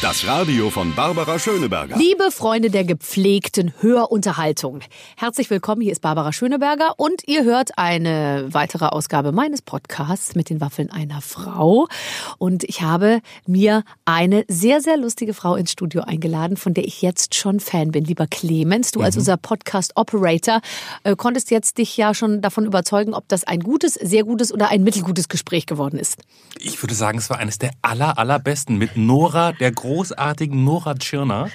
Das Radio von Barbara Schöneberger. Liebe Freunde der gepflegten Hörunterhaltung. Herzlich willkommen, hier ist Barbara Schöneberger und ihr hört eine weitere Ausgabe meines Podcasts mit den Waffeln einer Frau. Und ich habe mir eine sehr, sehr lustige Frau ins Studio eingeladen, von der ich jetzt schon Fan bin. Lieber Clemens, du als unser Podcast-Operator äh, konntest jetzt dich ja schon davon überzeugen, ob das ein gutes, sehr gutes oder ein mittelgutes Gespräch geworden ist. Ich würde sagen, es war eines der aller, allerbesten mit Nora, der großartigen Nora Tschirner.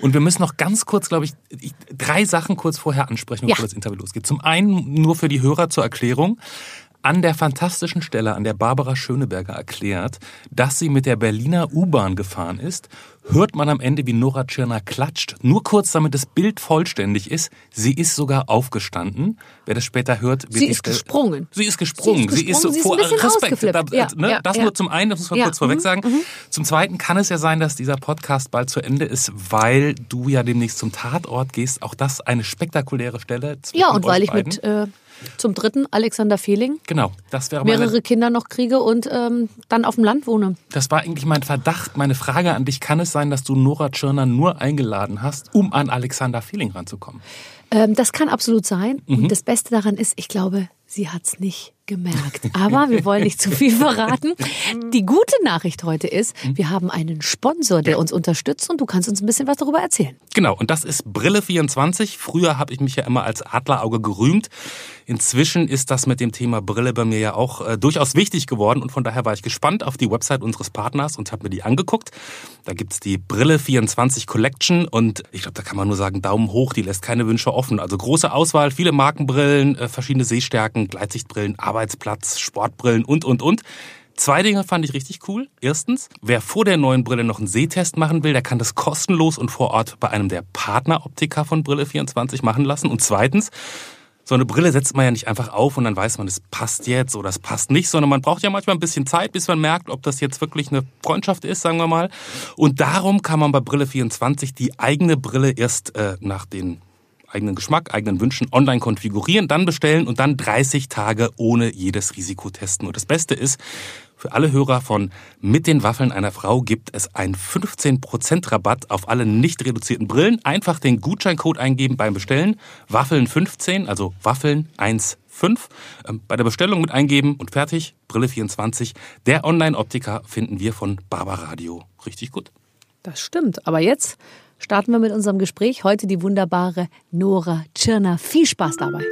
Und wir müssen noch ganz kurz, glaube ich, ich- drei Sachen kurz vorher ansprechen, bevor Ja. das Interview losgeht. Zum einen nur für die Hörer zur Erklärung. An der fantastischen Stelle, an der Barbara Schöneberger erklärt, dass sie mit der Berliner U-Bahn gefahren ist, hört man am Ende, wie Nora Tschirner klatscht. Nur kurz, damit das Bild vollständig ist. Sie ist sogar aufgestanden. Wer das später hört, wird Sie ist gesprungen. Sie ist gesprungen. Sie ist so gesprungen, sie ist vor ein bisschen Respekt. ausgeflippt. Da, Ja, ne? ja, das ja. nur zum einen, das muss man kurz vorweg mhm, sagen. Zum Zweiten kann es ja sein, dass dieser Podcast bald zu Ende ist, weil du ja demnächst zum Tatort gehst. Auch das eine spektakuläre Stelle. Ja, und weil ich beiden. mit äh, zum dritten Alexander Fehling Genau, das wäre meine, mehrere Kinder noch kriege und ähm, dann auf dem Land wohne. das war eigentlich mein Verdacht. Meine Frage an dich, kann es sein, dass du Nora Tschirner nur eingeladen hast, um an Alexander Fehling ranzukommen? Ähm, das kann absolut sein. Mhm. Und das Beste daran ist, ich glaube, sie hat's nicht gemerkt. Aber wir wollen nicht zu viel verraten. Die gute Nachricht heute ist, Mhm. wir haben einen Sponsor, der uns unterstützt und du kannst uns ein bisschen was darüber erzählen. Genau, und das ist Brille24. Früher habe ich mich ja immer als Adlerauge gerühmt. Inzwischen ist das mit dem Thema Brille bei mir ja auch äh, durchaus wichtig geworden und von daher war ich gespannt auf die Website unseres Partners und habe mir die angeguckt. Da gibt's die Brille24 Collection und ich glaube, da kann man nur sagen, Daumen hoch, die lässt keine Wünsche offen. Also große Auswahl, viele Markenbrillen, äh, verschiedene Sehstärken, Gleitsichtbrillen, Arbeitsplatz, Sportbrillen und, und, und. Zwei Dinge fand ich richtig cool. Erstens, wer vor der neuen Brille noch einen Sehtest machen will, der kann das kostenlos und vor Ort bei einem der Partneroptiker von Brille24 machen lassen. Und zweitens, so eine Brille setzt man ja nicht einfach auf und dann weiß man, es passt jetzt oder es passt nicht, sondern man braucht ja manchmal ein bisschen Zeit, bis man merkt, ob das jetzt wirklich eine Freundschaft ist, sagen wir mal. Und darum kann man bei Brille24 die eigene Brille erst äh, nach den eigenen Geschmack, eigenen Wünschen online konfigurieren, dann bestellen und dann 30 Tage ohne jedes Risiko testen. Und das Beste ist, für alle Hörer von Mit den Waffeln einer Frau gibt es einen 15% Rabatt auf alle nicht reduzierten Brillen. Einfach den Gutscheincode eingeben beim Bestellen. Waffeln 15, also Waffeln 15. Ähm, Bei der Bestellung mit eingeben und fertig. Brille 24. Der Online-Optiker finden wir von Barbaradio. Richtig gut. Das stimmt. Aber jetzt starten wir mit unserem Gespräch. Heute die wunderbare Nora Tschirner. Viel Spaß dabei.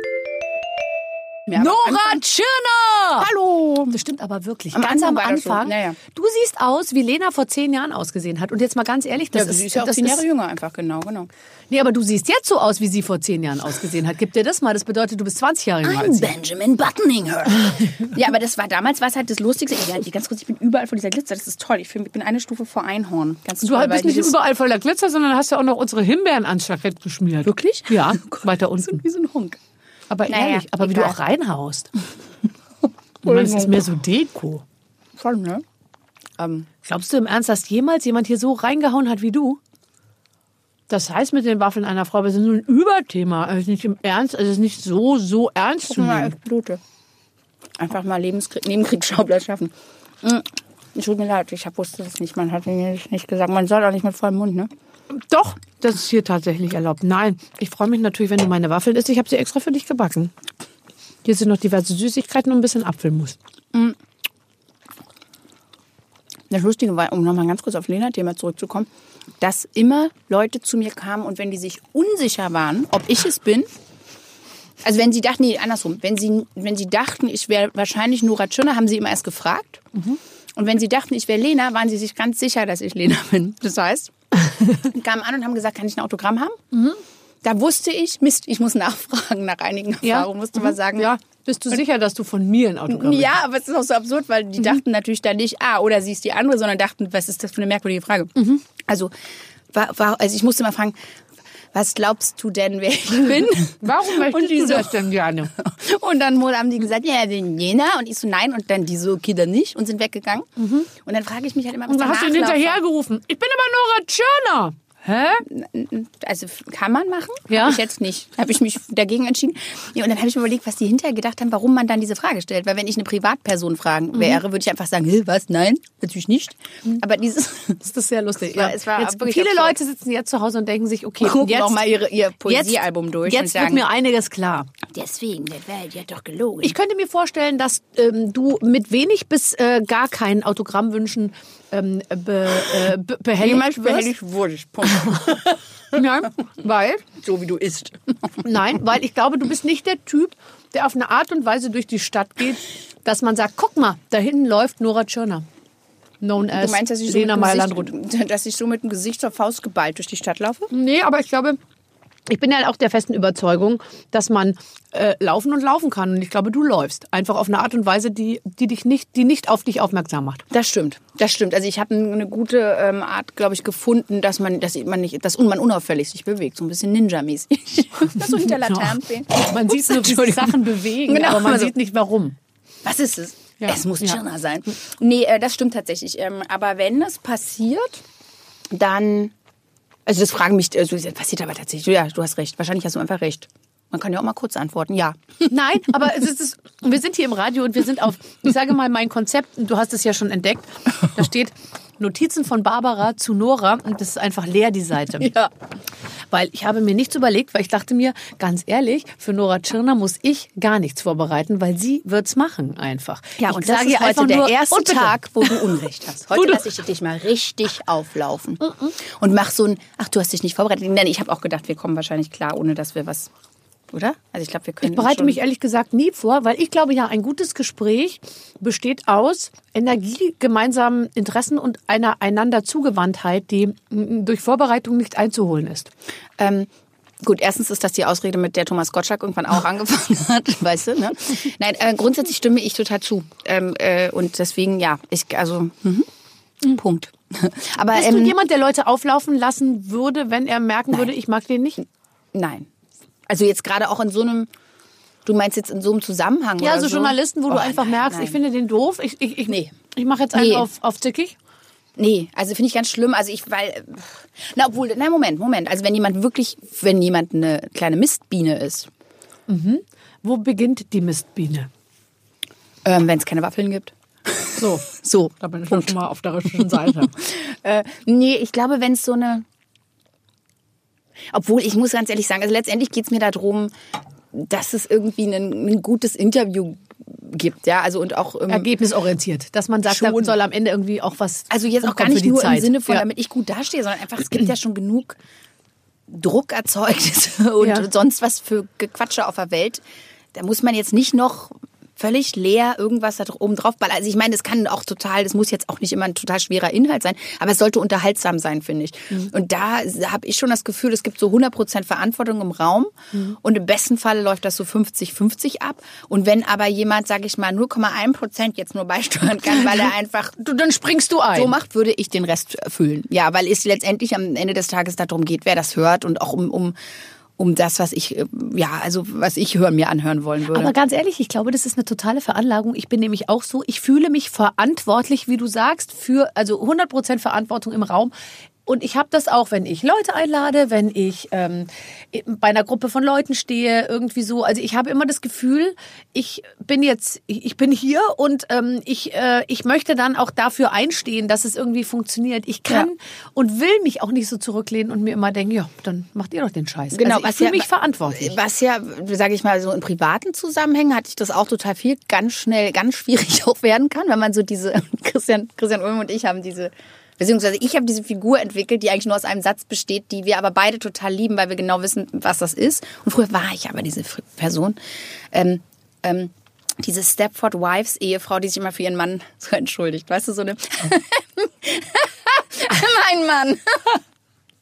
Aber Nora Tschirner! Hallo! Das stimmt aber wirklich. Am ganz Anfang am so. Anfang. Ja, ja. Du siehst aus, wie Lena vor zehn Jahren ausgesehen hat. Und jetzt mal ganz ehrlich, das Ja, ist, sie ist ja auch das zehn Jahre jünger einfach, genau, genau. Nee, aber du siehst jetzt so aus, wie sie vor zehn Jahren ausgesehen hat. Gib dir das mal. Das bedeutet, du bist 20 Jahre jünger sie. Benjamin Buttoninger. ja, aber das war damals war es halt das Lustigste. Die- ganz kurz, ich bin überall vor dieser Glitzer. Das ist toll. Ich, ich bin eine Stufe vor Einhorn. Ganz Du toll, bist nicht überall voller Glitzer, sondern hast ja auch noch unsere Himbeeren ans Jackett geschmiert. Wirklich? Ja, weiter so unten. wie so ein Hunk. Aber Naja, ehrlich, aber wie du egal. auch reinhaust. Es ist mehr so Deko. Schon, ne? Ähm, Glaubst du im Ernst, dass jemals jemand hier so reingehauen hat wie du? Das heißt mit den Waffeln einer Frau, wir sind nur ein Überthema. Also nicht im Ernst, also es ist nicht so, so ernst zu guck mal, nehmen. ich blute. Einfach mal Lebenskrieg, Nebenkriegsschauplatz schaffen. Es tut mir leid, ich hab, wusste das nicht. Man hat mir nicht gesagt. Man soll auch nicht mit vollem Mund, ne? Doch, das ist hier tatsächlich erlaubt. Nein, ich freue mich natürlich, wenn du meine Waffeln isst. Ich habe sie extra für dich gebacken. Hier sind noch diverse Süßigkeiten und ein bisschen Apfelmus. Das Lustige war, um nochmal ganz kurz auf Lena-Thema zurückzukommen, dass immer Leute zu mir kamen und wenn die sich unsicher waren, ob ich es bin, also wenn sie dachten, nee, andersrum, wenn sie, wenn sie dachten, ich wäre wahrscheinlich Nora Tschirner, haben sie immer erst gefragt. Und wenn sie dachten, ich wäre Lena, waren sie sich ganz sicher, dass ich Lena bin. Das heißt, kamen an und haben gesagt, kann ich ein Autogramm haben? Da wusste ich, Mist, ich muss nachfragen nach einigen Erfahrungen, musste mal sagen, Ja, bist du sicher, dass du von mir ein Autogramm ja, aber es ist auch so absurd, weil die dachten natürlich dann nicht, ah, oder sie ist die andere, sondern dachten, was ist das für eine merkwürdige Frage? Also, war, war, also ich musste mal fragen, was glaubst du denn, wer ich bin? Warum möchtest die du so- das denn gerne? Und dann haben die gesagt, ja, den Jena. Und ich so, nein. Und dann die so, okay, dann nicht. Und sind weggegangen. Und dann frage ich mich halt immer, was Und dann hast du ihn hinterhergerufen. Ich bin aber Nora Tschirner. Hä? Also kann man machen, Ja. habe ich jetzt nicht. Habe ich mich dagegen entschieden. Ja, und dann habe ich mir überlegt, was die hinterher gedacht haben, warum man dann diese Frage stellt. Weil wenn ich eine Privatperson fragen Mhm. wäre, würde ich einfach sagen, "Hä, was? Nein, natürlich nicht. Aber dieses Das ist sehr lustig. Ja. es war jetzt, viele absurd. Leute sitzen jetzt zu Hause und denken sich, okay, gucken jetzt, auch mal ihre, ihr Poesiealbum durch und jetzt wird sagen, mir einiges klar. deswegen, der Welt, hat doch gelogen. Ich könnte mir vorstellen, dass ähm, du mit wenig bis äh, gar keinen Autogrammwünschen ähm, be, äh, be, behelligt behelligt wurdest. Punkt. Nein, weil, so wie du isst. nein, weil ich glaube, du bist nicht der Typ, der auf eine Art und Weise durch die Stadt geht, dass man sagt, guck mal, da hinten läuft Nora Tschirner. Known as Du meinst, dass ich, so Lena Meyer-Landrut. Gesicht, dass ich so mit dem Gesicht zur Faust geballt durch die Stadt laufe? Nee, aber ich glaube, ich bin ja auch der festen Überzeugung, dass man äh, laufen und laufen kann. Und ich glaube, du läufst. Einfach auf eine Art und Weise, die, die dich nicht, die nicht auf dich aufmerksam macht. Das stimmt, das stimmt. Also ich habe eine gute ähm, Art, glaube ich, gefunden, dass man, dass man nicht, dass man unauffällig sich bewegt, so ein bisschen Ninja-mäßig. so hinter Laternen stehen. Man sieht nur, wie sich. Sachen bewegen, Genau, aber man also- sieht nicht, warum. Was ist es? Ja. Es muss Ja. Tschirner sein. Nee, äh, das stimmt tatsächlich. Ähm, aber wenn es passiert, dann. Also das fragen mich, also das passiert aber tatsächlich. Ja, du hast recht. Wahrscheinlich hast du einfach recht. Man kann ja auch mal kurz antworten. Ja. Nein, aber es ist, wir sind hier im Radio und wir sind auf, ich sage mal, mein Konzept, du hast es ja schon entdeckt, da steht Notizen von Barbara zu Nora und das ist einfach leer, die Seite. Ja. Weil ich habe mir nichts überlegt, weil ich dachte mir, ganz ehrlich, für Nora Tschirner muss ich gar nichts vorbereiten, weil sie wird's machen einfach. Ja, ich und das sage ist heute einfach der erste. Tag, wo du Unrecht hast. Heute lasse ich dich mal richtig auflaufen. Und mach so ein, ach, du hast dich nicht vorbereitet. Nein, ich habe auch gedacht, wir kommen wahrscheinlich klar, ohne dass wir was, oder? Also ich glaube, wir können Ich bereite mich ehrlich gesagt nie vor, weil ich glaube ja, ein gutes Gespräch besteht aus Energie, gemeinsamen Interessen und einer einander Zugewandtheit, die durch Vorbereitung nicht einzuholen ist. Ähm, gut, erstens ist das die Ausrede, mit der Thomas Gottschalk irgendwann auch angefangen hat, weißt du, ne? Nein, äh, grundsätzlich stimme ich total zu. Ähm, äh, und deswegen, ja, ich, also, mhm. Punkt. Aber, Bist du ähm, jemand, der Leute auflaufen lassen würde, wenn er merken würde, ich mag den nicht? nein. Also jetzt gerade auch in so einem, du meinst jetzt in so einem Zusammenhang Ja, oder so Journalisten, wo Oh, du einfach nein, merkst, nein. ich finde den doof. Ich, ich, ich, Nee. ich mache jetzt einen Nee. auf, auf zickig. Nee, also finde ich ganz schlimm. Also ich, weil, na obwohl, na Moment, Moment. Also wenn jemand wirklich, wenn jemand eine kleine Mistbiene ist, Wo beginnt die Mistbiene? ähm, wenn es keine Waffeln gibt. So, So. da bin ich ja schon mal auf der richtigen Seite. Äh, nee, ich glaube, wenn es so eine, obwohl ich muss ganz ehrlich sagen, also letztendlich geht es mir darum, dass es irgendwie ein, ein gutes Interview gibt, ja, also und auch ähm, Ergebnisorientiert, dass man sagt, da soll am Ende irgendwie auch was. Also jetzt auch gar nicht nur Zeit. im Sinne von, Ja. damit ich gut dastehe, sondern einfach, es gibt ja schon genug Druck erzeugt und Ja. sonst was für Gequatsche auf der Welt. Da muss man jetzt nicht noch völlig leer irgendwas da oben drauf ballern. Also ich meine, das kann auch total, das muss jetzt auch nicht immer ein total schwerer Inhalt sein, aber es sollte unterhaltsam sein, finde ich. Mhm. Und da habe ich schon das Gefühl, es gibt so 100% Verantwortung im Raum Mhm. und im besten Falle läuft das so 50-50 ab. Und wenn aber jemand, sage ich mal, 0,1% jetzt nur beisteuern kann, weil er einfach Du, dann springst du ein. so macht, würde ich den Rest erfüllen. Ja, weil es letztendlich am Ende des Tages darum geht, wer das hört und auch um, um, um das, was ich, äh, ja, also was ich hören, mir anhören wollen würde. Aber ganz ehrlich, ich glaube, das ist eine totale Veranlagung. Ich bin nämlich auch so, ich fühle mich verantwortlich, wie du sagst, für also 100% Verantwortung im Raum. Und ich habe das auch, wenn ich Leute einlade, wenn ich ähm, bei einer Gruppe von Leuten stehe, irgendwie so. Also ich habe immer das Gefühl, ich bin jetzt, ich bin hier und ähm, ich, äh, ich möchte dann auch dafür einstehen, dass es irgendwie funktioniert. Ich kann Ja. und will mich auch nicht so zurücklehnen und mir immer denken, ja, dann macht ihr doch den Scheiß. Genau, also ich was fühle ja- mich verantwortlich. Was ja, sage ich mal, so in privaten Zusammenhängen hatte ich das auch total viel, ganz schnell, ganz schwierig auch werden kann, wenn man so diese, Christian, Christian Ulm und ich haben diese, beziehungsweise ich habe diese Figur entwickelt, die eigentlich nur aus einem Satz besteht, die wir aber beide total lieben, weil wir genau wissen, was das ist. Und früher war ich aber diese Person. Ähm, ähm, diese Stepford Wives Ehefrau, die sich immer für ihren Mann so entschuldigt, weißt du, so eine mein Mann.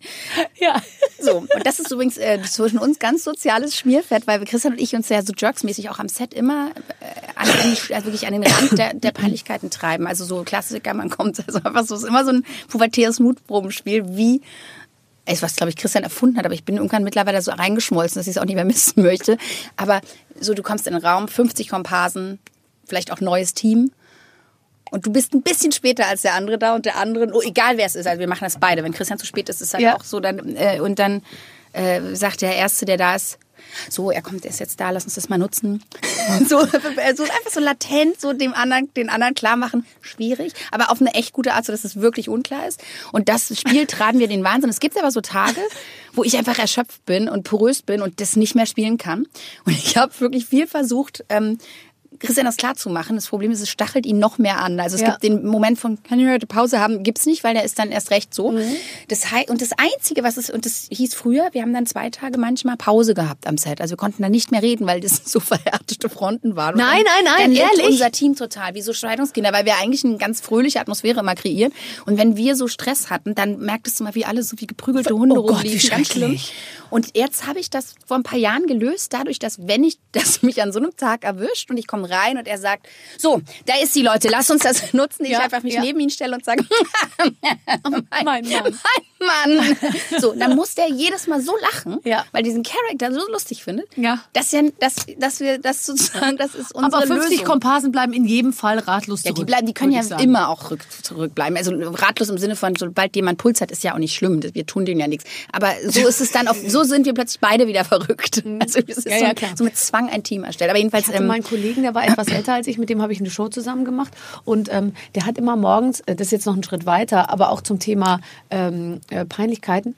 ja. So, und das ist übrigens äh, zwischen uns ganz soziales Schmierfett, weil Christian und ich uns ja so jerksmäßig auch am Set immer äh, an den, also wirklich an den Rand der, der Peinlichkeiten treiben. Also so Klassiker, man kommt, also einfach so, ist immer so ein pubertäres Mutprobenspiel, wie es was, glaube ich, Christian erfunden hat, aber ich bin irgendwann mittlerweile so reingeschmolzen, dass ich es auch nicht mehr missen möchte. Aber so, du kommst in den Raum, 50 Komparsen, vielleicht auch neues Team. Und du bist ein bisschen später als der andere da und der andere, oh, egal wer es ist, also wir machen das beide. Wenn Christian zu spät ist, ist es halt Ja. auch so. Dann, äh, und dann äh, sagt der Erste, der da ist, so, er kommt, er ist jetzt da, lass uns das mal nutzen. so, so einfach so latent, so dem anderen, den anderen klar machen, schwierig, aber auf eine echt gute Art, so dass es wirklich unklar ist. Und das Spiel tragen wir den Wahnsinn. Es gibt aber so Tage, wo ich einfach erschöpft bin und porös bin und das nicht mehr spielen kann. Und ich habe wirklich viel versucht, ähm, Christian das klar zu machen. Das Problem ist, es stachelt ihn noch mehr an. Also es Ja. gibt den Moment von, kann ich heute Pause haben, gibt's nicht, weil der ist dann erst recht so. Mhm. Das hei- und das Einzige, was es, und das hieß früher, wir haben dann zwei Tage manchmal Pause gehabt am Set. Also wir konnten dann nicht mehr reden, weil das so verhärtete Fronten waren. Und Nein, nein, nein, dann ehrlich? unser Team total, wie so Scheidungskinder, weil wir eigentlich eine ganz fröhliche Atmosphäre immer kreieren. Und wenn wir so Stress hatten, dann merktest du mal, wie alle so wie geprügelte Hunde Oh Gott, rumliefen. wie Ganz schlimm. Und jetzt habe ich das vor ein paar Jahren gelöst, dadurch, dass wenn ich das mich an so einem Tag erwischt und ich komme rein und er sagt, so, da ist sie Leute, lass uns das nutzen. Ich Ja, einfach mich ja. neben ihn stelle und sage, Mein Mann. mein Mann. So, dann muss der jedes Mal so lachen, Ja. weil diesen Charakter so lustig findet, Ja. dass, ja, dass, dass wir das sozusagen, das ist unsere Aber 50 Lösung. Komparsen bleiben in jedem Fall ratlos Ja, zurück. die, bleiben, die können ja immer auch rück, zurückbleiben. Also ratlos im Sinne von, sobald jemand Puls hat, ist ja auch nicht schlimm. Wir tun denen ja nichts. Aber so ist es dann, auf, so sind wir plötzlich beide wieder verrückt. Also es ist Mhm. Ja, so, ja, klar. so mit Zwang ein Team erstellt. Aber jedenfalls, Ich hatte ähm, meinen Kollegen, der war etwas älter als ich, mit dem habe ich eine Show zusammen gemacht. Und ähm, der hat immer morgens, äh, das ist jetzt noch ein Schritt weiter, aber auch zum Thema ähm, äh, Peinlichkeiten,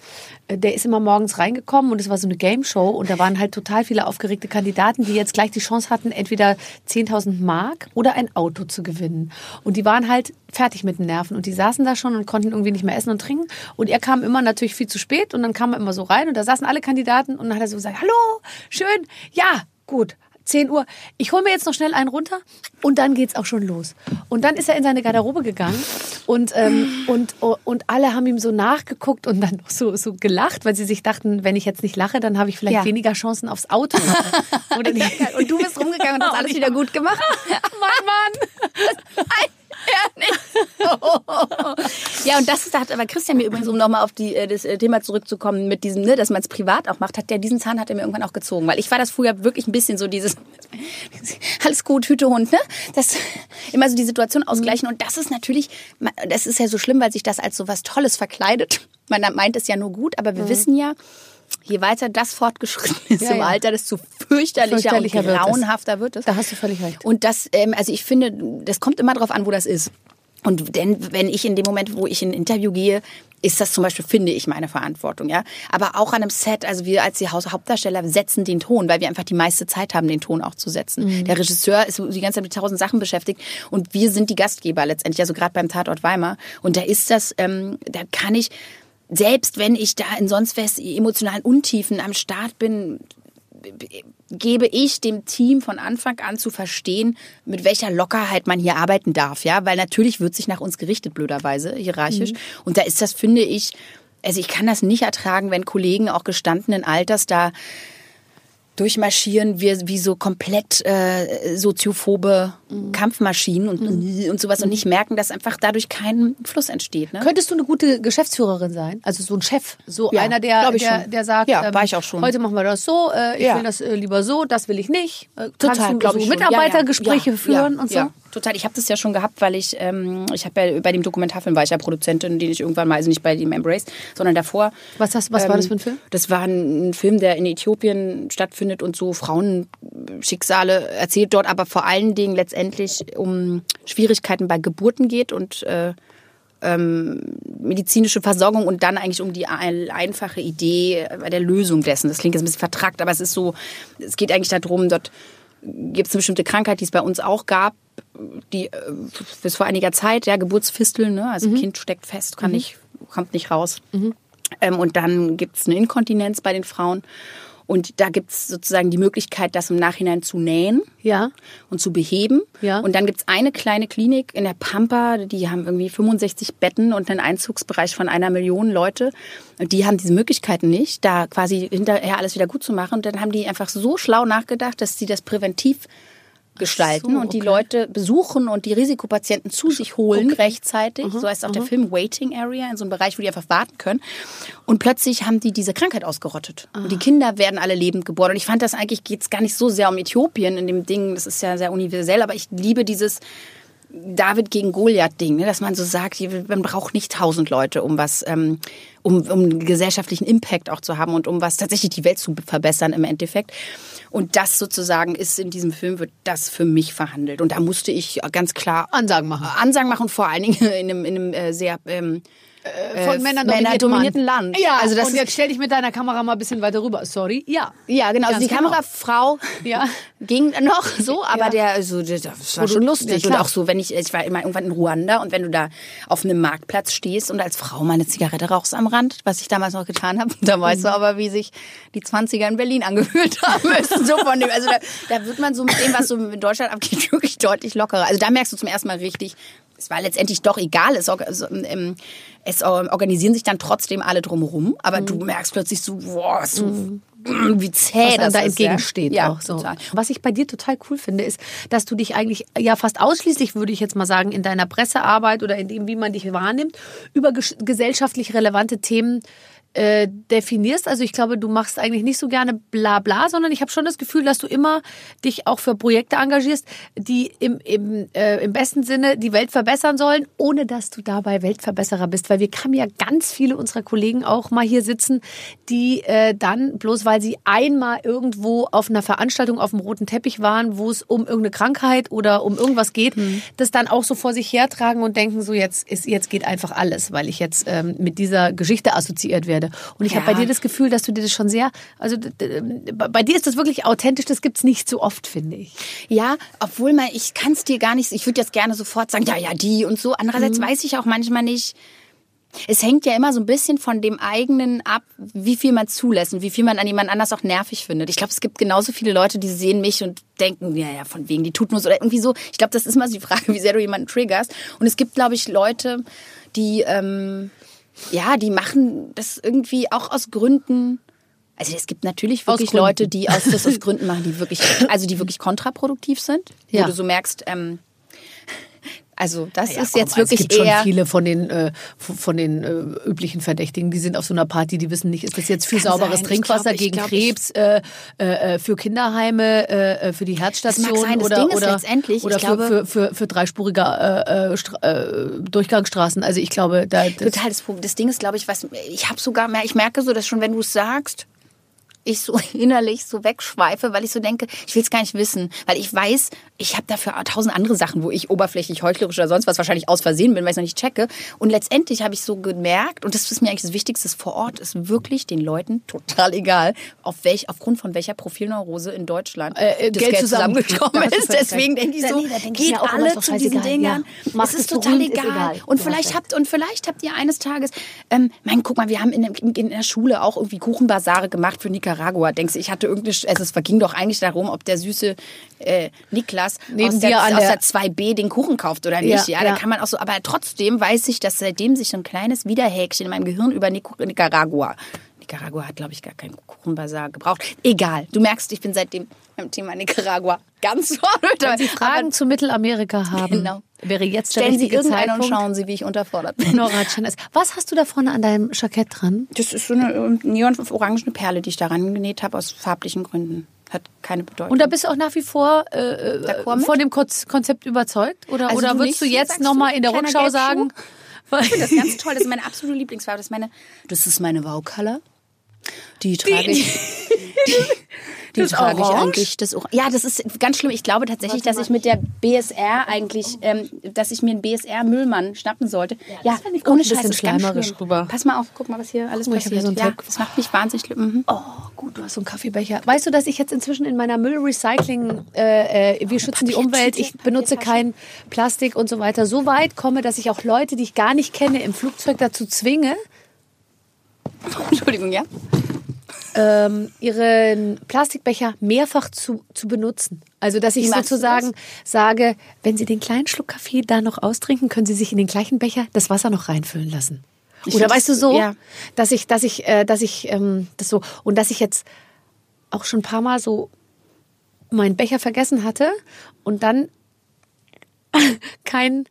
äh, der ist immer morgens reingekommen und es war so eine Game Show und da waren halt total viele aufgeregte Kandidaten, die jetzt gleich die Chance hatten, entweder 10.000 Mark oder ein Auto zu gewinnen. Und die waren halt fertig mit den Nerven und die saßen da schon und konnten irgendwie nicht mehr essen und trinken. Und er kam immer natürlich viel zu spät und dann kam er immer so rein und da saßen alle Kandidaten und dann hat er so gesagt, hallo, schön, ja, gut. 10 Uhr. Ich hole mir jetzt noch schnell einen runter und dann geht's auch schon los. Und dann ist er in seine Garderobe gegangen und, ähm, und, und alle haben ihm so nachgeguckt und dann so, so gelacht, weil sie sich dachten, wenn ich jetzt nicht lache, dann habe ich vielleicht Ja. weniger Chancen aufs Auto. Und du bist rumgegangen und hast alles wieder gut gemacht. mein Mann! Ja, und das ist, da hat aber Christian mir übrigens, um nochmal auf die, äh, das äh, Thema zurückzukommen, mit diesem, ne, dass man es privat auch macht, hat der diesen Zahn hat er mir irgendwann auch gezogen. Weil ich war das früher wirklich ein bisschen so dieses, alles gut, Hütehund, ne? Das, immer so die Situation ausgleichen. Und das ist natürlich, das ist ja so schlimm, weil sich das als so was Tolles verkleidet. Man meint es ja nur gut, aber wir wissen ja, je weiter das fortgeschritten ist Ja, im ja. Alter, desto fürchterlicher, Fürchterlicher und grauenhafter wird es. Da hast du völlig recht. Und das, ähm, also ich finde, das kommt immer drauf an, wo das ist. Und denn, wenn ich in dem Moment, wo ich in ein Interview gehe, ist das zum Beispiel, finde ich, meine Verantwortung, ja. Aber auch an einem Set, also wir als die Hauptdarsteller setzen den Ton, weil wir einfach die meiste Zeit haben, den Ton auch zu setzen. Der Regisseur ist die ganze Zeit mit tausend Sachen beschäftigt und wir sind die Gastgeber letztendlich, also gerade beim Tatort Weimar. Und da ist das, ähm, da kann ich, selbst wenn ich da in sonst was emotionalen Untiefen am Start bin, gebe ich dem Team von Anfang an zu verstehen, mit welcher Lockerheit man hier arbeiten darf, ja, weil natürlich wird sich nach uns gerichtet, blöderweise, hierarchisch. Und da ist das, finde ich, also ich kann das nicht ertragen, wenn Kollegen auch gestandenen Alters da durchmarschieren, wie, wie so komplett äh, soziophobe Kampfmaschinen und, und sowas und nicht merken, dass einfach dadurch kein Fluss entsteht. Ne? Könntest du eine gute Geschäftsführerin sein? Also so ein Chef, so Ja, einer, der, der, der sagt, Ja, war ich auch schon. heute machen wir das so, äh, ich Ja. will das äh, lieber so, das will ich nicht. Äh, Total, Kannst du glaub so ich. Mitarbeitergespräche führen und so? Total. Ich habe das ja schon gehabt, weil ich, ähm, ich habe ja bei dem Dokumentarfilm war ich ja Produzentin, den ich irgendwann mal, also nicht bei dem Embrace, sondern davor. Was hast- was war das für ein Film? Das war ein, ein Film, der in Äthiopien stattfindet und so Frauenschicksale erzählt dort, aber vor allen Dingen letztendlich um Schwierigkeiten bei Geburten geht und äh, ähm, medizinische Versorgung und dann eigentlich um die ein- einfache Idee bei der Lösung dessen. Das klingt jetzt ein bisschen vertrackt, aber es ist so, es geht eigentlich darum, dort gibt es eine bestimmte Krankheit, die es bei uns auch gab, die äh, bis vor einiger Zeit, ja, Geburtsfisteln, ne? also Kind steckt fest, kann nicht, kommt nicht raus. Ähm, und dann gibt es eine Inkontinenz bei den Frauen. Und da gibt es sozusagen die Möglichkeit, das im Nachhinein zu nähen Ja. und zu beheben. Ja. Und dann gibt's eine kleine Klinik in der Pampa, die haben irgendwie 65 Betten und einen Einzugsbereich von einer Million Leute. Und die haben diese Möglichkeiten nicht, da quasi hinterher alles wieder gut zu machen. Und dann haben die einfach so schlau nachgedacht, dass sie das präventiv gestalten so, und die okay. Leute besuchen und die Risikopatienten zu sich holen Okay. rechtzeitig. so heißt auch der Film Waiting Area, in so einem Bereich, wo die einfach warten können. Und plötzlich haben die diese Krankheit ausgerottet. Und die Kinder werden alle lebend geboren. Und ich fand das eigentlich, geht's gar nicht so sehr um Äthiopien in dem Ding, das ist ja sehr universell, aber ich liebe dieses, David gegen Goliath-Ding, ne? dass man so sagt, man braucht nicht tausend Leute, um was, ähm, um, um einen gesellschaftlichen Impact auch zu haben und um was tatsächlich die Welt zu verbessern im Endeffekt. Und das sozusagen ist in diesem Film, wird das für mich verhandelt. Und da musste ich ganz klar Ansagen machen. Ansagen machen, vor allen Dingen in einem, in einem äh, sehr ähm, Von Männern männerdominierten Land. Ja, also das und jetzt stell dich mit deiner Kamera mal ein bisschen weiter rüber. Sorry. Ja. Ja, genau. Also die genau. Kamerafrau Ja. ging noch so, aber Ja. der, also, das war schon ja, lustig. und klar. auch so, wenn ich, ich war immer irgendwann in Ruanda und wenn du da auf einem Marktplatz stehst und als Frau mal eine Zigarette rauchst am Rand, was ich damals noch getan habe, da weißt Mhm. du aber, wie sich die 20er in Berlin angefühlt haben müssen. So von dem, also da, da wird man so mit dem, was so in Deutschland abgeht, wirklich deutlich lockerer. Also da merkst du zum ersten Mal richtig, es war letztendlich doch egal. Es, also, ähm, es ähm, organisieren sich dann trotzdem alle drumherum, aber du merkst plötzlich so, boah, so, wie zäh Mhm. was einem das da ist, entgegensteht ja. auch so. total. Was ich bei dir total cool finde, ist, dass du dich eigentlich ja fast ausschließlich, würde ich jetzt mal sagen, in deiner Pressearbeit oder in dem, wie man dich wahrnimmt, über ges gesellschaftlich relevante Themen äh, definierst. Also ich glaube, du machst eigentlich nicht so gerne bla bla, sondern ich habe schon das Gefühl, dass du immer dich auch für Projekte engagierst, die im, im, äh, im besten Sinne die Welt verbessern sollen, ohne dass du dabei Weltverbesserer bist. Weil wir haben ja ganz viele unserer Kollegen auch mal hier sitzen, die äh, dann, bloß weil sie einmal irgendwo auf einer Veranstaltung auf dem roten Teppich waren, wo es um irgendeine Krankheit oder um irgendwas geht, das dann auch so vor sich hertragen und denken, so jetzt ist jetzt geht einfach alles, weil ich jetzt ähm, mit dieser Geschichte assoziiert werde. Und ich habe Ja. bei dir das Gefühl, dass du dir das schon sehr, also bei dir ist das wirklich authentisch, das gibt's nicht so oft, finde ich. Ja, obwohl man, ich kann es dir gar nicht, ich würde jetzt gerne sofort sagen, ja, ja, die und so. Andererseits Mhm. weiß ich auch manchmal nicht, es hängt ja immer so ein bisschen von dem eigenen ab, wie viel man zulässt und wie viel man an jemand anders auch nervig findet. Ich glaube, es gibt genauso viele Leute, die sehen mich und denken, ja, ja, von wegen, die tut nur so oder irgendwie so. Ich glaube, das ist immer so die Frage, wie sehr du jemanden triggerst. Und es gibt, glaube ich, Leute, die, ähm, ja, die machen das irgendwie auch aus Gründen, also es gibt natürlich wirklich. Leute, die aus, das aus Gründen machen, die wirklich, also die wirklich kontraproduktiv sind, Ja. wo du so merkst, ähm, also das Ja, ist komm, jetzt also wirklich es gibt eher schon viele von den äh, von den äh, üblichen Verdächtigen, die sind auf so einer Party, die wissen nicht, ist das jetzt für Kann sauberes sein. Trinkwasser glaub, gegen glaub, Krebs, äh, äh, äh, für Kinderheime, äh, für die Herzstation sein. Oder oder letztendlich, oder für, glaube- für, für, für dreispurige Stra- Durchgangsstraßen. Also ich glaube, da das, total das, Problem. das Ding ist, glaube ich, was ich habe sogar mehr, ich merke so, dass schon wenn du es sagst, ich so innerlich so wegschweife, weil ich so denke, ich will es gar nicht wissen, weil ich weiß, ich habe dafür tausend andere Sachen, wo ich oberflächlich, heuchlerisch oder sonst was wahrscheinlich aus Versehen bin, weil ich noch nicht checke. Und letztendlich habe ich so gemerkt, und das ist mir eigentlich das Wichtigste, vor Ort ist wirklich den Leuten total egal, auf welch, aufgrund von welcher Profilneurose in Deutschland Äh, äh, das Geld Geld zusammen- zusammengekommen du ist. Deswegen denke ich Ja, so, nee, ich geht immer, alle zu diesen. Dingern. Ja. Es ist es total berühmt, ist egal. egal. Und Du vielleicht habt und vielleicht habt ihr eines Tages, ähm, mein, guck mal, wir haben in, in, in der Schule auch irgendwie Kuchenbasare gemacht für Nicaragua. Denkst du, ich hatte irgendeine, also es ging doch eigentlich darum, ob der süße äh, Niklas Neben aus, der, aus der- der 2B den Kuchen kauft oder nicht. Ja, Ja, da ja. kann man auch so, aber trotzdem weiß ich, dass seitdem sich so ein kleines Widerhäkchen in meinem Gehirn über Nic Nicaragua Nicaragua hat, glaube ich, gar keinen Kuchenbasar gebraucht. Egal. Du merkst, ich bin seitdem beim Thema Nicaragua ganz vorne. wenn Sie Fragen zu Mittelamerika haben, Genau. Wäre jetzt der Stellen Sie richtige irgendeinen und Zeitpunkt. schauen Sie, wie ich unterfordert bin. Nora. Was hast du da vorne an deinem Jackett dran? Das ist so eine ähm, neon-orangene Perle, die ich daran genäht habe, aus farblichen Gründen. Hat keine Bedeutung. Und da bist du auch nach wie vor äh, mit? von dem Konz- Konzept überzeugt? Oder, Also oder würdest du jetzt nochmal in der Rundschau sagen? Ich finde das ganz toll. Das ist meine absolute Lieblingsfarbe. Das ist meine, das ist meine Wow-Color. Die trage ich. Die, die Das trage ich eigentlich. Das Or ja, das ist ganz schlimm. Ich glaube tatsächlich, dass ich mit der BSR eigentlich, ähm, dass ich mir einen BSR-Müllmann schnappen sollte. Ja, fand ich auch ohne ein bisschen Scheiß, das ist ganz drüber. Pass mal auf, guck mal, was hier alles ich hier passiert. so ja, das macht mich wahnsinnig schlimm. Mhm. Oh, gut, du hast so einen Kaffeebecher. Weißt du, dass ich jetzt inzwischen in meiner Müllrecycling, äh, äh, wir schützen die Umwelt, ich benutze kein Plastik und so weiter, so weit komme, dass ich auch Leute, die ich gar nicht kenne, im Flugzeug dazu zwinge, Entschuldigung, ja? Ähm, ihren Plastikbecher mehrfach zu, zu benutzen. Also, dass ich Wie sozusagen sage, wenn Sie den kleinen Schluck Kaffee da noch austrinken, können Sie sich in den gleichen Becher das Wasser noch reinfüllen lassen. Ich Oder weißt du so, ja. dass ich, dass ich, äh, dass ich ähm, das so und dass ich jetzt auch schon ein paar Mal so meinen Becher vergessen hatte und dann keinen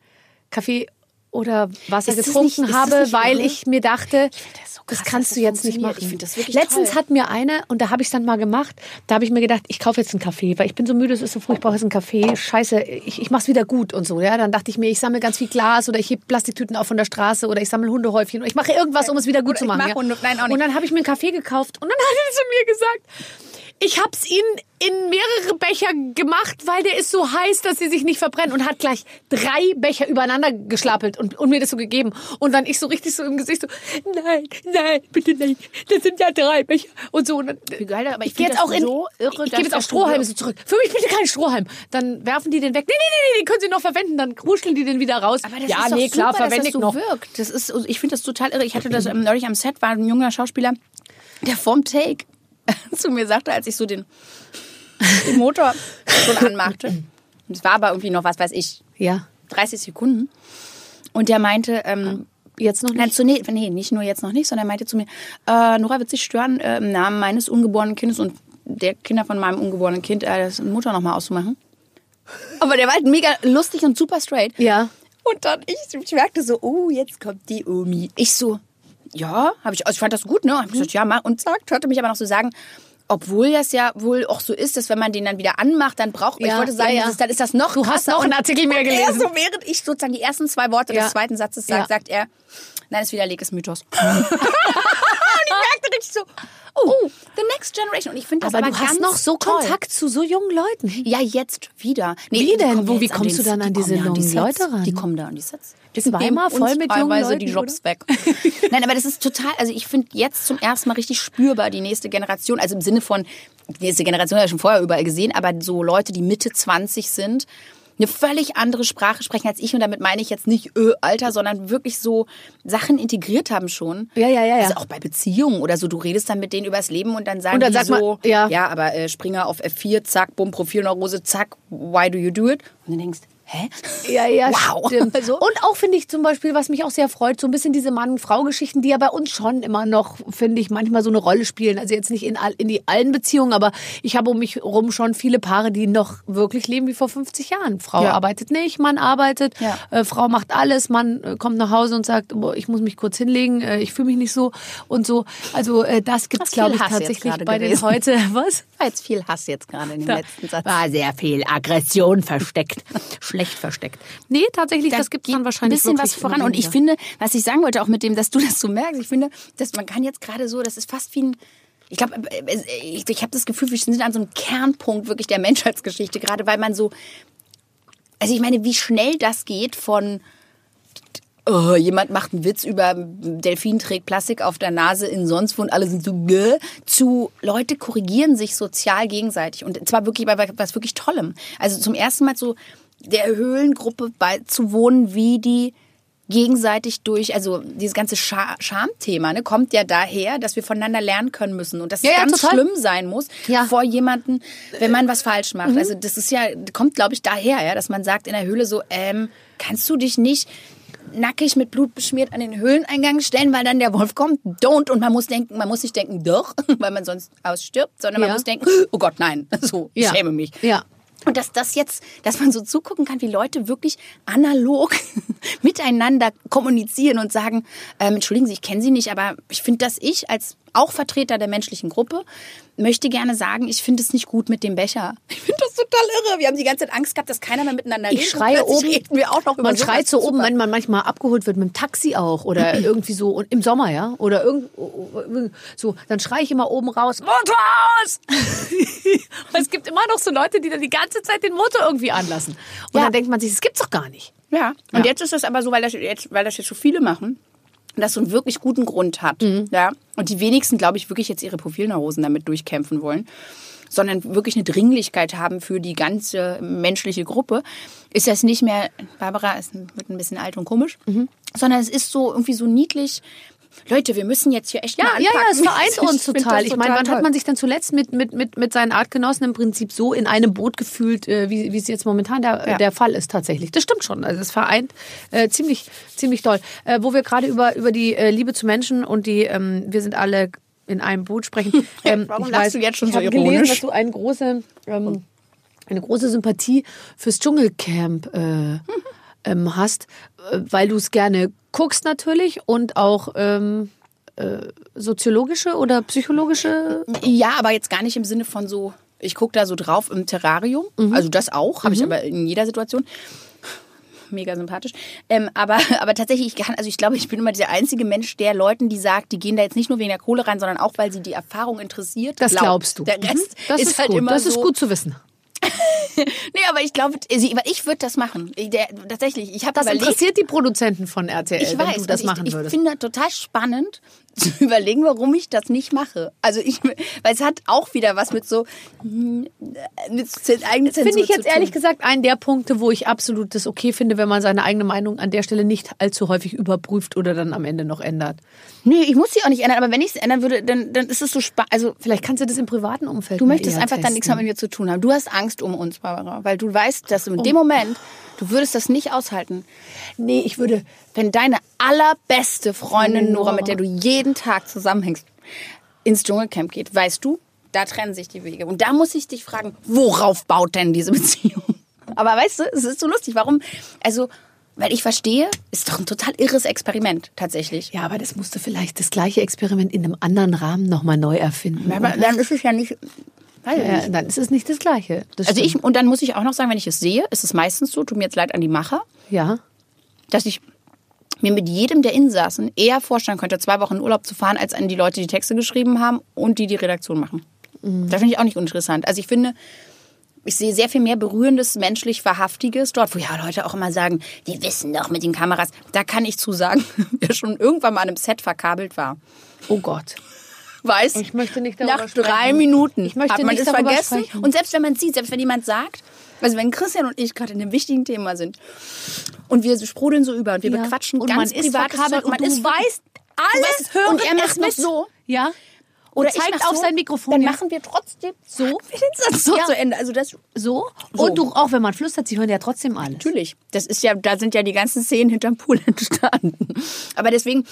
Kaffee oder Wasser Ist das getrunken nicht- das habe, weil ich mir dachte, das so das krass, kannst dass du das jetzt nicht machen. Ich das Letztens toll. hat mir eine, und da habe ich es dann mal gemacht, da habe ich mir gedacht, ich kaufe jetzt einen Kaffee, weil ich bin so müde, es ist so furchtbar, es ist ein Kaffee, scheiße, ich, ich mache es wieder gut und so. Ja, Dann dachte ich mir, ich sammle ganz viel Glas oder ich heb Plastiktüten auf von der Straße oder ich sammle Hundehäufchen oder ich mache irgendwas, um es wieder gut Oder zu ich machen. mach ja. Nein. Und dann habe ich mir einen Kaffee gekauft und dann hat er zu mir gesagt, ich hab's ihnen in mehrere Becher gemacht, weil der ist so heiß, dass sie sich nicht verbrennen und hat gleich drei Becher übereinander geschlapelt und, und mir das so gegeben. Und dann ich so richtig so im Gesicht so, nein, nein, bitte nein, das sind ja drei Becher und so. Und dann, Wie geil, aber ich geh find jetzt auch in, so irre, ich gebe jetzt auch Strohhalme so zurück. Für mich bitte keinen Strohhalm. Dann werfen die den weg. Nee, nee, nee, nee, den können sie noch verwenden. Dann kruscheln die den wieder raus. Aber das ja, ist doch nee, klar, super, verwende ich das so noch. wirkt. Das ist, ich finde das total irre. Ich hatte das ähm, neulich am Set, war ein junger Schauspieler, der vorm Take zu mir sagte, als ich so den, den Motor schon anmachte. Und es war aber irgendwie noch, was weiß ich, Ja, 30 Sekunden. Und der meinte, ähm, jetzt noch Nein, nicht. zu, nee, nee, nicht nur jetzt noch nicht, sondern er meinte zu mir, äh, Nora wird sich stören, äh, im Namen meines ungeborenen Kindes und der Kinder von meinem ungeborenen Kind, äh, das Mutter nochmal auszumachen. Aber der war halt mega lustig und super straight. Ja. Und dann, ich, ich merkte so, oh, jetzt kommt die Omi. Ich so, ja, habe ich, also ich fand das gut, ne? Hab gesagt, ja, mach. Und sagt, hörte mich aber noch so sagen, obwohl das ja wohl auch so ist, dass wenn man den dann wieder anmacht, dann braucht, ich Ja, wollte sagen, ja, ja. Das ist, dann ist das noch Du hast noch einen Artikel mehr gelesen. so, während ich sozusagen die ersten zwei Worte des zweiten Satzes sage, sagt er, nein, ist widerleg, ist Mythos. und ich merkte richtig so, oh, the next generation. Und ich finde das Aber aber, du hast noch so toll. Kontakt zu so jungen Leuten. Ja, jetzt wieder. Wie die denn? Wo- wie kommst den- du dann an die diese die jungen. Leute ran? Die kommen da an die Sets. Zweimal nehmen uns voll mit jungen teilweise Leuten, die Jobs weg. Nein, aber das ist total, also ich finde jetzt zum ersten Mal richtig spürbar die nächste Generation, also im Sinne von, die nächste Generation habe ich schon vorher überall gesehen, aber so Leute, die Mitte 20 sind, eine völlig andere Sprache sprechen als ich und damit meine ich jetzt nicht ö, Alter, sondern wirklich so Sachen integriert haben schon. Ja, ja, ja, ja. Also auch bei Beziehungen oder so, du redest dann mit denen übers Leben und dann sagen Und dann die sagt man- so, ja. ja, aber äh, Springer auf F4, zack, bumm, Profilneurose, zack, why do you do it? Und dann denkst, hä? Ja, ja, Wow. stimmt. Also- Und auch finde ich zum Beispiel, was mich auch sehr freut, so ein bisschen diese Mann-Frau-Geschichten, die ja bei uns schon immer noch, finde ich, manchmal so eine Rolle spielen. Also jetzt nicht in, all, in die allen Beziehungen, aber ich habe um mich herum schon viele Paare, die noch wirklich leben wie vor 50 Jahren. Frau Ja. arbeitet nicht, Mann arbeitet, Ja. äh, Frau macht alles, Mann äh, kommt nach Hause und sagt, boah, ich muss mich kurz hinlegen, äh, ich fühle mich nicht so und so. Also äh, das gibt's Hast glaube ich, Hass tatsächlich bei den gewesen. heute. Was? War jetzt viel Hass jetzt gerade in dem Da letzten Satz. war sehr viel Aggression versteckt. Schlecht versteckt. Nee, tatsächlich, das gibt es dann wahrscheinlich ein bisschen was voran. Und ich finde, was ich sagen wollte, auch mit dem, dass du das so merkst, ich finde, dass man kann jetzt gerade so, das ist fast wie ein ich glaube, ich, ich habe das Gefühl, wir sind an so einem Kernpunkt wirklich der Menschheitsgeschichte, gerade weil man so, also ich meine, wie schnell das geht von, oh, jemand macht einen Witz über Delfin trägt Plastik auf der Nase in sonst wo und alle sind so, Gäh, zu Leute korrigieren sich sozial gegenseitig und zwar wirklich bei was wirklich Tollem. Also zum ersten Mal so der Höhlengruppe beizuwohnen, wie die gegenseitig durch, also dieses ganze Scha Schamthema ne, kommt ja daher, dass wir voneinander lernen können müssen und dass Ja, es ja, ganz total. schlimm sein muss Ja. Mhm. vor jemanden, wenn man was falsch macht. Also das ist ja, kommt glaube ich daher, ja, dass man sagt in der Höhle so, ähm, kannst du dich nicht nackig mit Blut beschmiert an den Höhleneingang stellen, weil dann der Wolf kommt? Don't. Und man muss denken, man muss nicht denken, doch, weil man sonst ausstirbt, sondern Ja. man muss denken, oh Gott, nein, so, ich Ja. schäme mich. Ja. Und dass das jetzt, dass man so zugucken kann, wie Leute wirklich analog miteinander kommunizieren und sagen, ähm, entschuldigen Sie, ich kenne Sie nicht, aber ich finde, dass ich als auch Vertreter der menschlichen Gruppe möchte gerne sagen, ich finde es nicht gut mit dem Becher. Ich finde das total irre. Wir haben die ganze Zeit Angst gehabt, dass keiner mehr miteinander redet. Ich schreie oben. Reden wir auch noch man schreit so oben, wenn man manchmal abgeholt wird mit dem Taxi auch oder irgendwie so und im Sommer, ja, oder irgend so, dann schreie ich immer oben raus, Motor aus! es gibt immer noch so Leute, die dann die ganze Zeit den Motor irgendwie anlassen. Und Ja. dann denkt man sich, das gibt's doch gar nicht. Ja, und Ja. jetzt ist das aber so, weil das jetzt, weil das jetzt so viele machen, das so einen wirklich guten Grund hat. Mhm. Ja, und die wenigsten, glaube ich, wirklich jetzt ihre Profilneurosen damit durchkämpfen wollen, sondern wirklich eine Dringlichkeit haben für die ganze menschliche Gruppe, ist das nicht mehr, Barbara ist, wird ein bisschen alt und komisch, Mhm. sondern es ist so irgendwie so niedlich. Leute, wir müssen jetzt hier echt Ja, mal ja, anpacken. ja, es vereint Ich uns total. das Ich meine, wann toll. hat man sich denn zuletzt mit, mit, mit, mit seinen Artgenossen im Prinzip so in einem Boot gefühlt, äh, wie, wie es jetzt momentan der, Ja. der Fall ist tatsächlich? Das stimmt schon. Also es vereint äh, ziemlich, ziemlich doll. Äh, wo wir gerade über, über die äh, Liebe zu Menschen und die, ähm, wir sind alle in einem Boot sprechen. Ähm, Warum ich lachst du jetzt schon ich so habe gelesen, ironisch? dass du eine große, ähm, eine große Sympathie fürs Dschungelcamp äh, ähm, hast, äh, weil du es gerne guckst natürlich und auch ähm, äh, soziologische oder psychologische. Ja, aber jetzt gar nicht im Sinne von so, ich gucke da so drauf im Terrarium. Also das auch, habe ich aber in jeder Situation. Mega sympathisch. Ähm, aber, aber tatsächlich, ich kann, also ich glaube, ich bin immer der einzige Mensch, der Leuten, die sagt, die gehen da jetzt nicht nur wegen der Kohle rein, sondern auch, weil sie die Erfahrung interessiert. Das glaubt. glaubst du. Der Rest Mhm. Das ist, halt gut. immer das so. ist gut zu wissen. Nee, aber ich glaube, ich, ich würde das machen. Ich, der, tatsächlich, ich habe Das überlegt, interessiert die Produzenten von RTL, ich wenn weiß, du das machen ich, ich würdest. finde das total spannend zu überlegen, warum ich das nicht mache. Also ich, weil es hat auch wieder was mit so hm, mit Z- eigene Zensur Finde ich jetzt zu tun. ehrlich gesagt einen der Punkte, wo ich absolut das okay finde, wenn man seine eigene Meinung an der Stelle nicht allzu häufig überprüft oder dann am Ende noch ändert. Nee, ich muss sie auch nicht ändern, aber wenn ich es ändern würde, dann, dann ist es so spannend. Also Vielleicht kannst du das im privaten Umfeld du möchtest eher einfach dann testen. nichts mehr mit mir zu tun haben. Du hast Angst um uns, Barbara, weil du weißt, dass in dem Moment, du würdest das nicht aushalten. Nee, ich würde Wenn deine allerbeste Freundin Nora. Mit der du jeden Tag zusammenhängst, ins Dschungelcamp geht, weißt du, da trennen sich die Wege. Und da muss ich dich fragen, worauf baut denn diese Beziehung? Aber weißt du, es ist so lustig. Warum? Also, weil ich verstehe, ist doch ein total irres Experiment, tatsächlich. Ja, aber das musst du vielleicht das gleiche Experiment in einem anderen Rahmen nochmal neu erfinden. Aber dann ist es ja nicht. Weiß ich ja, nicht. dann ist es nicht das Gleiche. Das Also stimmt. ich, und dann muss ich auch noch sagen, wenn ich es sehe, ist es meistens so, tut mir jetzt leid an die Macher, Ja. dass ich mir mit jedem der Insassen eher vorstellen könnte, zwei Wochen in Urlaub zu fahren, als an die Leute, die Texte geschrieben haben und die die Redaktion machen. Das finde ich auch nicht uninteressant. Also ich finde, ich sehe sehr viel mehr berührendes, menschlich Verhaftiges dort, wo ja Leute auch immer sagen, die wissen doch mit den Kameras. Da kann ich zu sagen, wer schon irgendwann mal an einem Set verkabelt war. Oh Gott. Weiß, Ich möchte nicht nach drei sprechen. Minuten Ich möchte hat man nicht es vergessen. sprechen. Und selbst wenn man sieht, selbst wenn jemand sagt, also wenn Christian und ich gerade in einem wichtigen Thema sind und wir sprudeln so über und wir Ja. bequatschen Und ganz man ist privates verkabelt Zeug, man und du ist weißt alles hören und er es macht noch mit. so. Ja. Oder zeigt auf so, sein Mikrofon, Dann ja. machen wir trotzdem So. den Satz so Ja. zu Ende. Also das So. So. Und du, auch wenn man flüstert, sie hören ja trotzdem alles. natürlich. Das ist ja, da sind ja die ganzen Szenen hinterm Pool entstanden. Aber deswegen.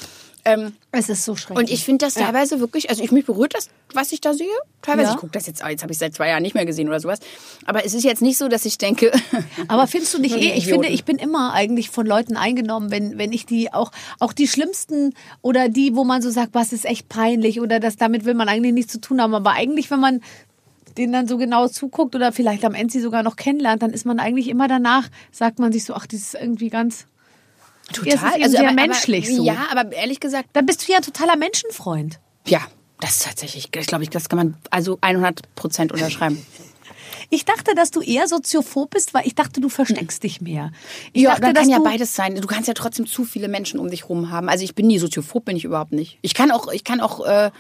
Ähm, Es ist so schrecklich. Und ich finde das teilweise wirklich, also ich mich berührt das, was ich da sehe. Teilweise, Ja. ich gucke das jetzt, jetzt habe ich seit zwei Jahren nicht mehr gesehen oder sowas. Aber es ist jetzt nicht so, dass ich denke, Aber findest du nicht eh, ich finde, ich bin immer eigentlich von Leuten eingenommen, wenn, wenn ich die auch, auch die schlimmsten oder die, wo man so sagt, was ist echt peinlich oder das, damit will man eigentlich nichts zu tun haben. Aber eigentlich, wenn man denen dann so genau zuguckt oder vielleicht am Ende sie sogar noch kennenlernt, dann ist man eigentlich immer danach, sagt man sich so, ach, das ist irgendwie ganz, total, also sehr menschlich so. Ja, aber ehrlich gesagt, dann bist du ja ein totaler Menschenfreund. ja, das ist tatsächlich, ich glaube, das kann man also 100 Prozent unterschreiben. Ich dachte, dass du eher soziophob bist, weil ich dachte, du versteckst dich mehr. Ich ja, dachte, dass kann ja beides sein. Du kannst ja trotzdem zu viele Menschen um dich rum haben. Also ich bin nie soziophob, bin ich überhaupt nicht. Ich kann auch, ich kann auch, äh,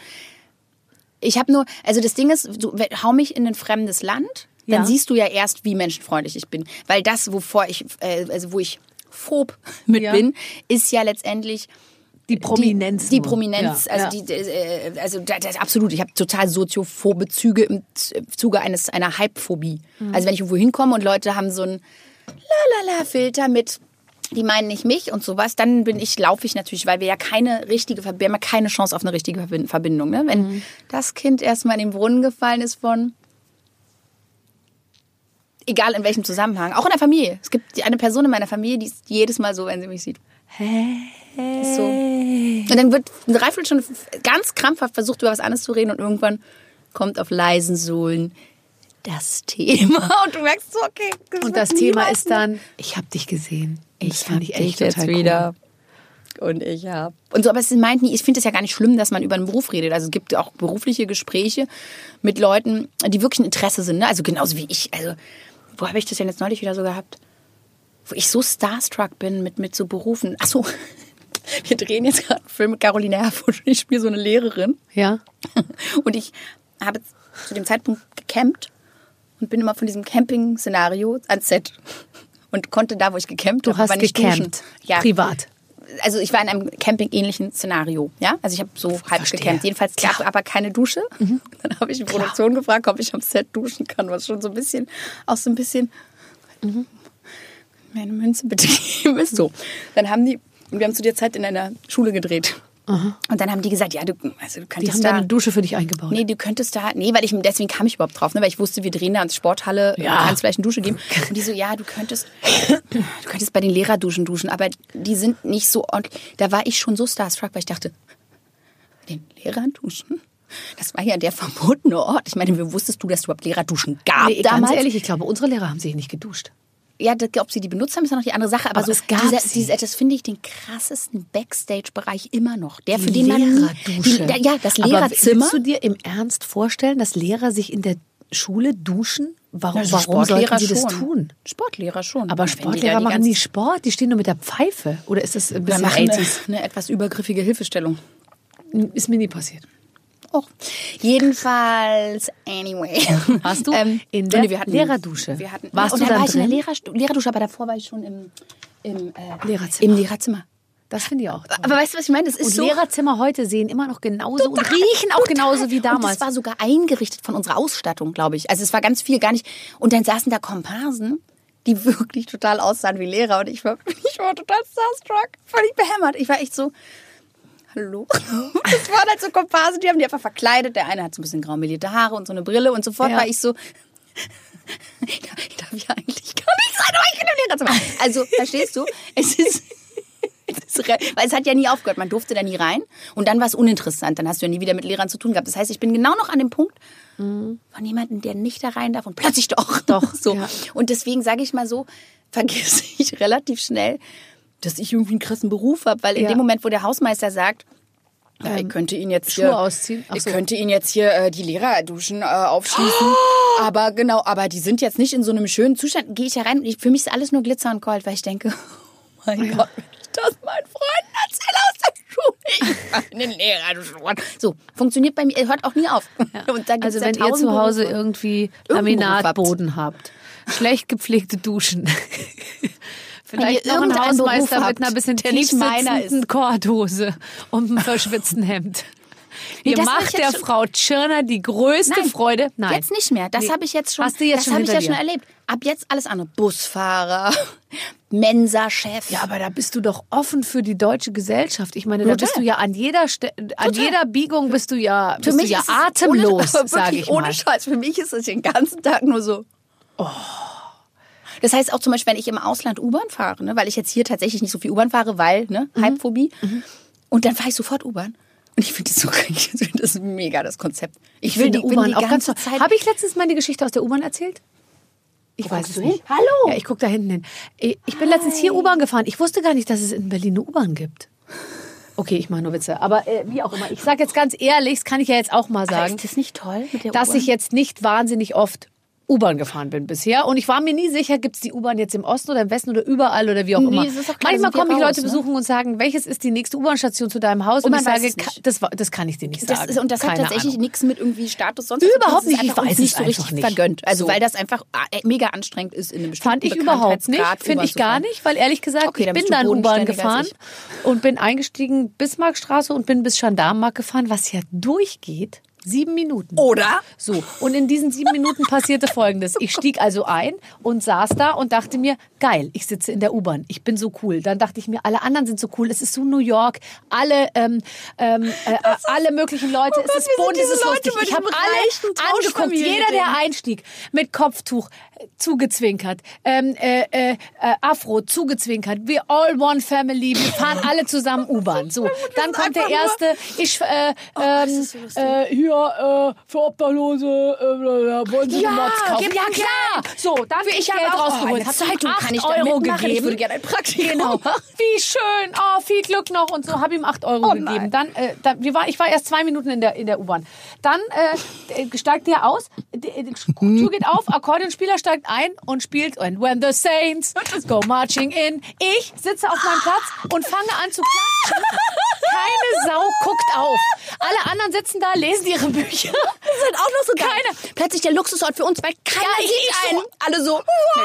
ich habe nur, also das Ding ist, du, hau mich in ein fremdes Land, dann Ja. siehst du ja erst, wie menschenfreundlich ich bin. Weil das, wovor ich, äh, also wo ich phob mit Ja. bin, ist ja letztendlich die Prominenz. Die, die. Prominenz, Ja, also ja. die, äh, also das, das absolut. Ich habe total soziophobe Züge im Z- Zuge eines einer Hypephobie. Mhm. Also wenn ich irgendwo hinkomme und Leute haben so einen Lalala-Filter mit die meinen nicht mich und sowas, dann bin ich, laufe ich natürlich, weil wir ja keine richtige, wir haben ja keine Chance auf eine richtige Verbin- Verbindung. Ne? Wenn Mhm. das Kind erstmal in den Brunnen gefallen ist von, egal in welchem Zusammenhang, auch in der Familie. Es gibt eine Person in meiner Familie, die ist jedes Mal so, wenn sie mich sieht. Ist so. Und dann wird eine Dreiviertelstunde ganz krampfhaft versucht, über was anderes zu reden und irgendwann kommt auf leisen Sohlen das Thema. Und du merkst so, okay. Und wird das Thema ist dann, ich habe dich gesehen. Und das ich fand ich dich echt jetzt total wieder. Und ich hab. Und so, aber es meint nie, ich finde es ja gar nicht schlimm, dass man über einen Beruf redet. Also es gibt auch berufliche Gespräche mit Leuten, die wirklich ein Interesse sind. Ne? Also genauso wie ich. Also, wo habe ich das denn jetzt neulich wieder so gehabt? Wo ich so starstruck bin mit, mit so Berufen. Ach so, wir drehen jetzt gerade einen Film mit Caroline Herfurth und ich spiele so eine Lehrerin. Ja. Und ich habe zu dem Zeitpunkt gecampt und bin immer von diesem Camping-Szenario ans Set. Und konnte da, wo ich gecampt Du habe, hast aber nicht gecampt. Ja. Privat. Also ich war in einem Camping-ähnlichen Szenario. Ja? Also ich habe so halb Verstehe. gecampt. Jedenfalls gab aber keine Dusche. Dann habe ich die Produktion gefragt, ob ich am Set duschen kann, was schon so ein bisschen, auch so ein bisschen, mir eine Münze bitte geben ist. So. Dann haben die, wir haben zu der Zeit in einer Schule gedreht. Und dann haben die gesagt, ja, du, also du Die könntest haben da... da eine Dusche für dich eingebaut. Nee, du könntest da, nee, weil ich, deswegen kam ich überhaupt drauf, ne, weil ich wusste, wir drehen da ins Sporthalle, Ja. ja. kann es vielleicht eine Dusche geben. Und die so, ja, du könntest, du könntest bei den Lehrerduschen duschen, aber die sind nicht so ordentlich. Da war ich schon so starstruck, weil ich dachte, den Lehrern duschen? Das war ja der verbotene Ort. Ich meine, wie wusstest du, dass es überhaupt Lehrerduschen gab Nee, damals? ganz ehrlich, ich glaube, unsere Lehrer haben sich nicht geduscht. Ja, das, ob sie die benutzt haben, ist ja noch die andere Sache. Aber, Aber so, es gab dieser, sie. dieser, das finde ich den krassesten Backstage-Bereich immer noch. Der, für Die den man die, ja, das Aber Lehrerzimmer. willst du dir im Ernst vorstellen, dass Lehrer sich in der Schule duschen? Warum, Also warum sollten die das schon. tun? Sportlehrer schon. Aber da Sportlehrer die machen nie Sport, die stehen nur mit der Pfeife. Oder ist das ein bisschen machen 80s? eine, eine etwas übergriffige Hilfestellung. Ist mir nie passiert. Och. Jedenfalls, anyway. Warst du Ähm, in der nee, wir hatten- Lehrerdusche? Wir hatten, Warst und du dann war ich in drin? der Lehrerstu Lehrerdusche, aber davor war ich schon im, im, äh, Lehrerzimmer. im Lehrerzimmer. Das finde ich auch toll. Aber weißt du, was ich meine? Das ist und so... Lehrerzimmer heute sehen immer noch genauso und riechen auch genauso wie Und damals. das war sogar eingerichtet von unserer Ausstattung, glaube ich. Also es war ganz viel gar nicht. Und dann saßen da Komparsen, die wirklich total aussahen wie Lehrer. Und ich war, ich war total starstruck, völlig behämmert. Ich war echt so, hallo? Das waren halt so Komparsen, die haben die einfach verkleidet. Der eine hat so ein bisschen graumelierte Haare und so eine Brille. Und sofort Ja. war ich so, ich darf, ich ja eigentlich gar nicht sein, aber ich bin im Lehrerzimmer. Also, verstehst du? Es ist... Weil es hat ja nie aufgehört, man durfte da nie rein. Und dann war es uninteressant, dann hast du ja nie wieder mit Lehrern zu tun gehabt. Das heißt, ich bin genau noch an dem Punkt von jemandem, der nicht da rein darf und plötzlich doch. Doch, so. ja. Und deswegen sage ich mal so, vergesse ich relativ schnell, dass ich irgendwie einen krassen Beruf habe, weil in Ja. dem Moment, wo der Hausmeister sagt, ja, ich könnte ihn jetzt Schuhe hier, ausziehen? Ach ich so. könnte ihn jetzt hier äh, die Lehrerduschen äh, aufschließen. Aber genau, aber die sind jetzt nicht in so einem schönen Zustand. Gehe ich ja rein und ich, für mich ist alles nur Glitzer und Gold, weil ich denke, oh mein Gott, wenn ich das meinen Freunden erzähle aus der Schule. Ich den Lehrerduschen. So, funktioniert bei mir, hört auch nie auf. Gibt's also ja wenn ihr zu Hause irgendwie Laminatboden habt, schlecht gepflegte Duschen, vielleicht noch Beruf Hausmeister mit einer bisschen tief sitzenden Korthose und einem verschwitzten Hemd. Nee, Ihr macht der Frau Tschirner die größte Nein, Freude. Nein. Jetzt nicht mehr. Das Nee. habe ich jetzt schon. Hast du jetzt das habe ich ja schon erlebt. Ab jetzt alles andere. Busfahrer, Mensa-Chef. Ja, aber da bist du doch offen für die deutsche Gesellschaft. Ich meine, da Total. bist du ja an jeder Ste an Total. jeder Biegung bist du ja Für bist mich du ja atemlos, sage ich mal. Ohne Scheiß. Für mich ist es den ganzen Tag nur so. Oh. Das heißt auch zum Beispiel, wenn ich im Ausland U-Bahn fahre, ne, weil ich jetzt hier tatsächlich nicht so viel U-Bahn fahre, weil, ne, Mhm. Hypephobie. Und dann fahre ich sofort U-Bahn. Und ich finde das so ich finde das mega, das Konzept. Ich, Ich will die U-Bahn auch ganz ganze toll. Zeit. Habe ich letztens mal die Geschichte aus der U-Bahn erzählt? Ich weiß es nicht. hin? Hallo? Ja, ich gucke da hinten hin. Ich bin letztens hier U-Bahn gefahren. Ich wusste gar nicht, dass es in Berlin eine U-Bahn gibt. Okay, ich mache nur Witze. Aber äh, wie auch immer. Ich sage jetzt ganz ehrlich, das kann ich ja jetzt auch mal Aber sagen, ist das nicht toll mit der dass ich jetzt nicht wahnsinnig oft U-Bahn gefahren bin bisher. Und ich war mir nie sicher, gibt es die U-Bahn jetzt im Osten oder im Westen oder überall oder wie auch Nee, immer. das ist doch klar, Manchmal kommen mich Leute ne? besuchen und sagen, welches ist die nächste U-Bahn-Station zu deinem Haus? Und Und, ich sage, das, das kann ich dir nicht Das sagen. ist, und das hat Keine tatsächlich Ahnung. nichts mit irgendwie Status sonst Überhaupt nicht. Das Ich weiß nicht so richtig nicht. vergönnt. Also So. weil das einfach äh, mega anstrengend ist in einem bestimmten Fand ich überhaupt nicht. Finde ich gar nicht, weil ehrlich gesagt, Okay, ich bin dann U-Bahn gefahren und bin eingestiegen Bismarckstraße und bin bis Gendarmenmarkt gefahren, was ja durchgeht. Sieben Minuten. Oder? So, und in diesen sieben Minuten passierte Folgendes. Ich stieg also ein und saß da und dachte mir, geil, ich sitze in der U-Bahn, ich bin so cool. Dann dachte ich mir, alle anderen sind so cool, es ist so New York, alle, ähm, ähm, äh, alle möglichen Leute, es Gott, ist bunt, es ist lustig. Ich habe alle angeguckt, jeder, der einstieg, mit Kopftuch äh, zugezwinkert, ähm, äh, äh, äh, Afro zugezwinkert, wir all one family, wir fahren alle zusammen U-Bahn. So, dann kommt der erste, ich, äh, ähm, äh, hier, äh, für Obdachlose, äh, wollen Sie Ja, Mods kaufen? Ja, klar! So, dann ich ich habe Geld auch rausgeholt, hab Zeitung, kann ich 8 da Euro mitmachen? Ich gegeben. würde gerne ein Praktikum Genau. machen. Wie schön. Oh, viel Glück noch und so. Habe ihm 8 Euro Oh gegeben. nein. Dann, äh, dann, wir war, ich war erst zwei Minuten in der, in der U-Bahn. Dann äh, steigt der aus, die, die Tür geht auf, Akkordeonspieler steigt ein und spielt And When the Saints Go Marching In. Ich sitze auf meinem Platz und fange an zu klatschen. Keine Sau guckt auf. Alle anderen sitzen da, lesen ihre Bücher. Das ist auch noch so geil. Keine. Plötzlich der Luxusort für uns, weil keiner Ja, sieht einen. so- Alle so,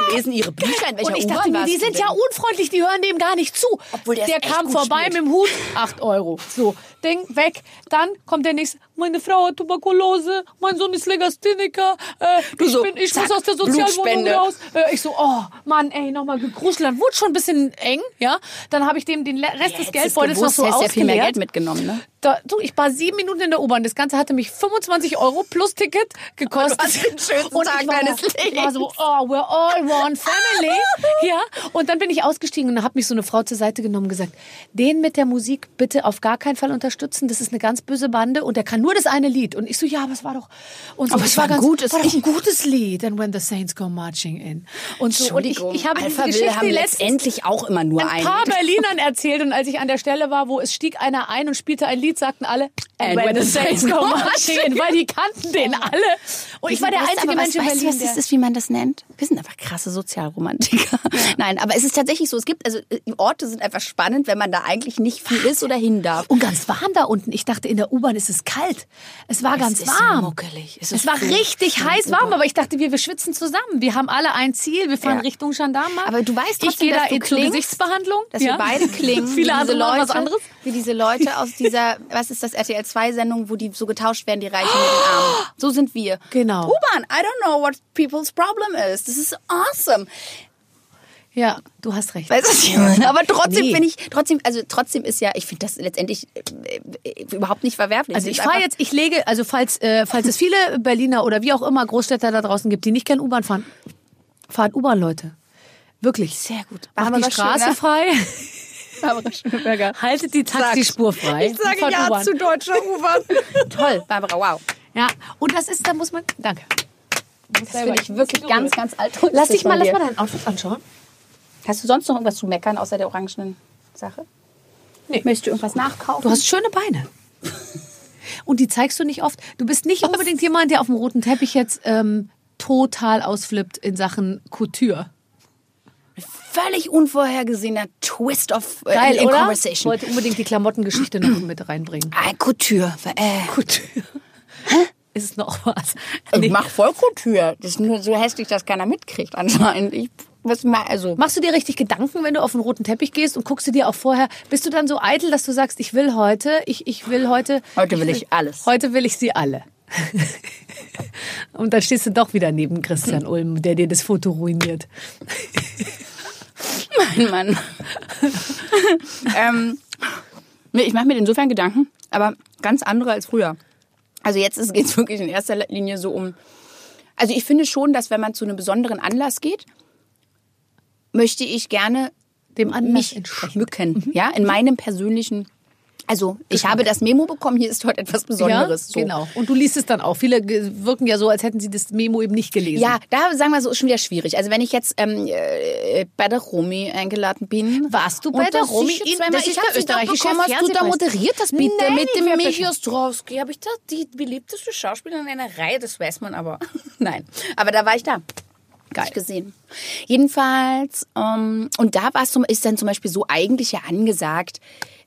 wir lesen ihre Bücher. In welcher Und ich dachte mir, die sind denn? ja unfreundlich, die hören dem gar nicht zu. Obwohl der der kam vorbei spielt. mit dem Hut, 8 Euro. So, Ding, weg. Dann kommt der nächste, meine Frau hat Tuberkulose, mein Sohn ist Legastheniker, äh, Du ich, so, bin, ich zack, muss aus der Sozialwohnung raus. Äh, ich so, oh Mann, ey, nochmal gegruschelt. Dann wurde schon ein bisschen eng, ja. Dann habe ich dem den Rest des hättest es Geldbeutels noch so ja viel mehr ausgeleert. Geld mitgenommen, ne? Da, du, ich war sieben Minuten in der U-Bahn. Das Ganze hatte mich 25 Euro plus Ticket gekostet. Den schönsten und Tag ich war, deines ich war so, oh, we're all one family. ja. Und dann bin ich ausgestiegen und da hat mich so eine Frau zur Seite genommen und gesagt, den mit der Musik bitte auf gar keinen Fall unterstützen. Das ist eine ganz böse Bande und der kann nur das eine Lied. Und ich so, ja, aber es war doch. Und so, Aber es war ein gutes war doch ein Lied. gutes Lied. And when the saints go marching in. Und so, und ich, ich habe diese Alphaville Geschichte haben letztendlich auch immer nur ein ein. paar Berlinern erzählt und als ich an der Stelle war, wo es stieg einer ein und spielte ein Lied, sagten alle, And when the saints go marching in, weil die kannten den alle. Und ich war der einzige Mensch in was, weißt du, Berlin, was das ist, wie man das nennt? Wir sind einfach krasse Sozialromantiker. Nein, aber es ist tatsächlich so. Es gibt, also äh, Orte sind einfach spannend, wenn man da eigentlich nicht viel ist oder hin darf. Und ganz warm da unten. Ich dachte, in der U-Bahn ist es kalt. Es war ganz ist warm. muckelig. Es Es, war so richtig heiß warm, aber ich dachte, wir, wir schwitzen zusammen. Wir haben alle ein Ziel. Wir fahren Ja. Richtung Gendarmenmarkt. Aber du weißt ich trotzdem, gehe da zur Gesichtsbehandlung. Dass Ja. wir beide klingen. Viele wie diese Leute, was anderes. Wie diese Leute aus dieser, was ist das, RTL 2-Sendung, wo die so getauscht werden, die Reichen mit den Armen. So sind wir. Genau. U-Bahn, I don't know what people's problem is. Das ist awesome. Ja, du hast recht. Weißt du, meine? Aber trotzdem Nee. finde ich, trotzdem, also trotzdem ist ja, ich finde das letztendlich äh, überhaupt nicht verwerflich. Also ich fahre jetzt, ich lege, also falls, äh, falls es viele Berliner oder wie auch immer Großstädter da draußen gibt, die nicht gern U-Bahn fahren, fahrt U-Bahn, Leute. Wirklich. Sehr gut. Macht die Barbara Straße Schöner. frei, Barbara Schöneberger. haltet die Taxispur frei. Ich sage ja U-Bahn. zu deutscher U-Bahn. Toll, Barbara, wow. Ja, und das ist, da muss man, danke. Das finde ich wirklich ganz, ganz alt. Lass dich mal, lass mal dein Outfit anschauen. Hast du sonst noch irgendwas zu meckern außer der orangenen Sache? Nee. Möchtest du irgendwas nachkaufen? Du hast schöne Beine. Und die zeigst du nicht oft. Du bist nicht unbedingt jemand, der auf dem roten Teppich jetzt ähm, total ausflippt in Sachen Couture. Völlig unvorhergesehener Twist of äh, Geil, in, in oder? Ich Conversation. wollte unbedingt die Klamottengeschichte noch mit reinbringen. Ah, Couture. Äh, Couture. Ist es noch was? Ich mach voll Couture. Das ist nur so hässlich, dass keiner mitkriegt anscheinend. Ich, was also, Machst du dir richtig Gedanken, wenn du auf den roten Teppich gehst und guckst du dir auch vorher, bist du dann so eitel, dass du sagst, ich will heute, ich, ich will heute. Heute will ich alles. Heute will ich sie alle. und dann stehst du doch wieder neben Christian Ulm, der dir das Foto ruiniert. mein Mann. ähm, nee, ich mache mir insofern Gedanken, aber ganz andere als früher. Also jetzt geht es wirklich in erster Linie so um. Also ich finde schon, dass wenn man zu einem besonderen Anlass geht, möchte ich gerne Dem Anlass mich schmücken. Ja, in meinem persönlichen. Also ich habe das Memo bekommen. Hier ist heute etwas Besonderes. so. Genau. Und du liest es dann auch. Viele wirken ja so, als hätten sie das Memo eben nicht gelesen. Ja, da sagen wir so, ist schon wieder schwierig. Also wenn ich jetzt ähm, äh, bei der Romy eingeladen bin. Warst du bei der Romy? ich In- das ich der hab sie doch österreichische Hast du da moderiert das bitte Nein, mit dem Michi Ostrowski? Habe ich da die beliebteste Schauspielerin in einer Reihe? Das weiß man aber. Nein, aber da war ich da. Geil. Ich gesehen. Jedenfalls, ähm, und da war es ist dann zum Beispiel so eigentlich ja angesagt,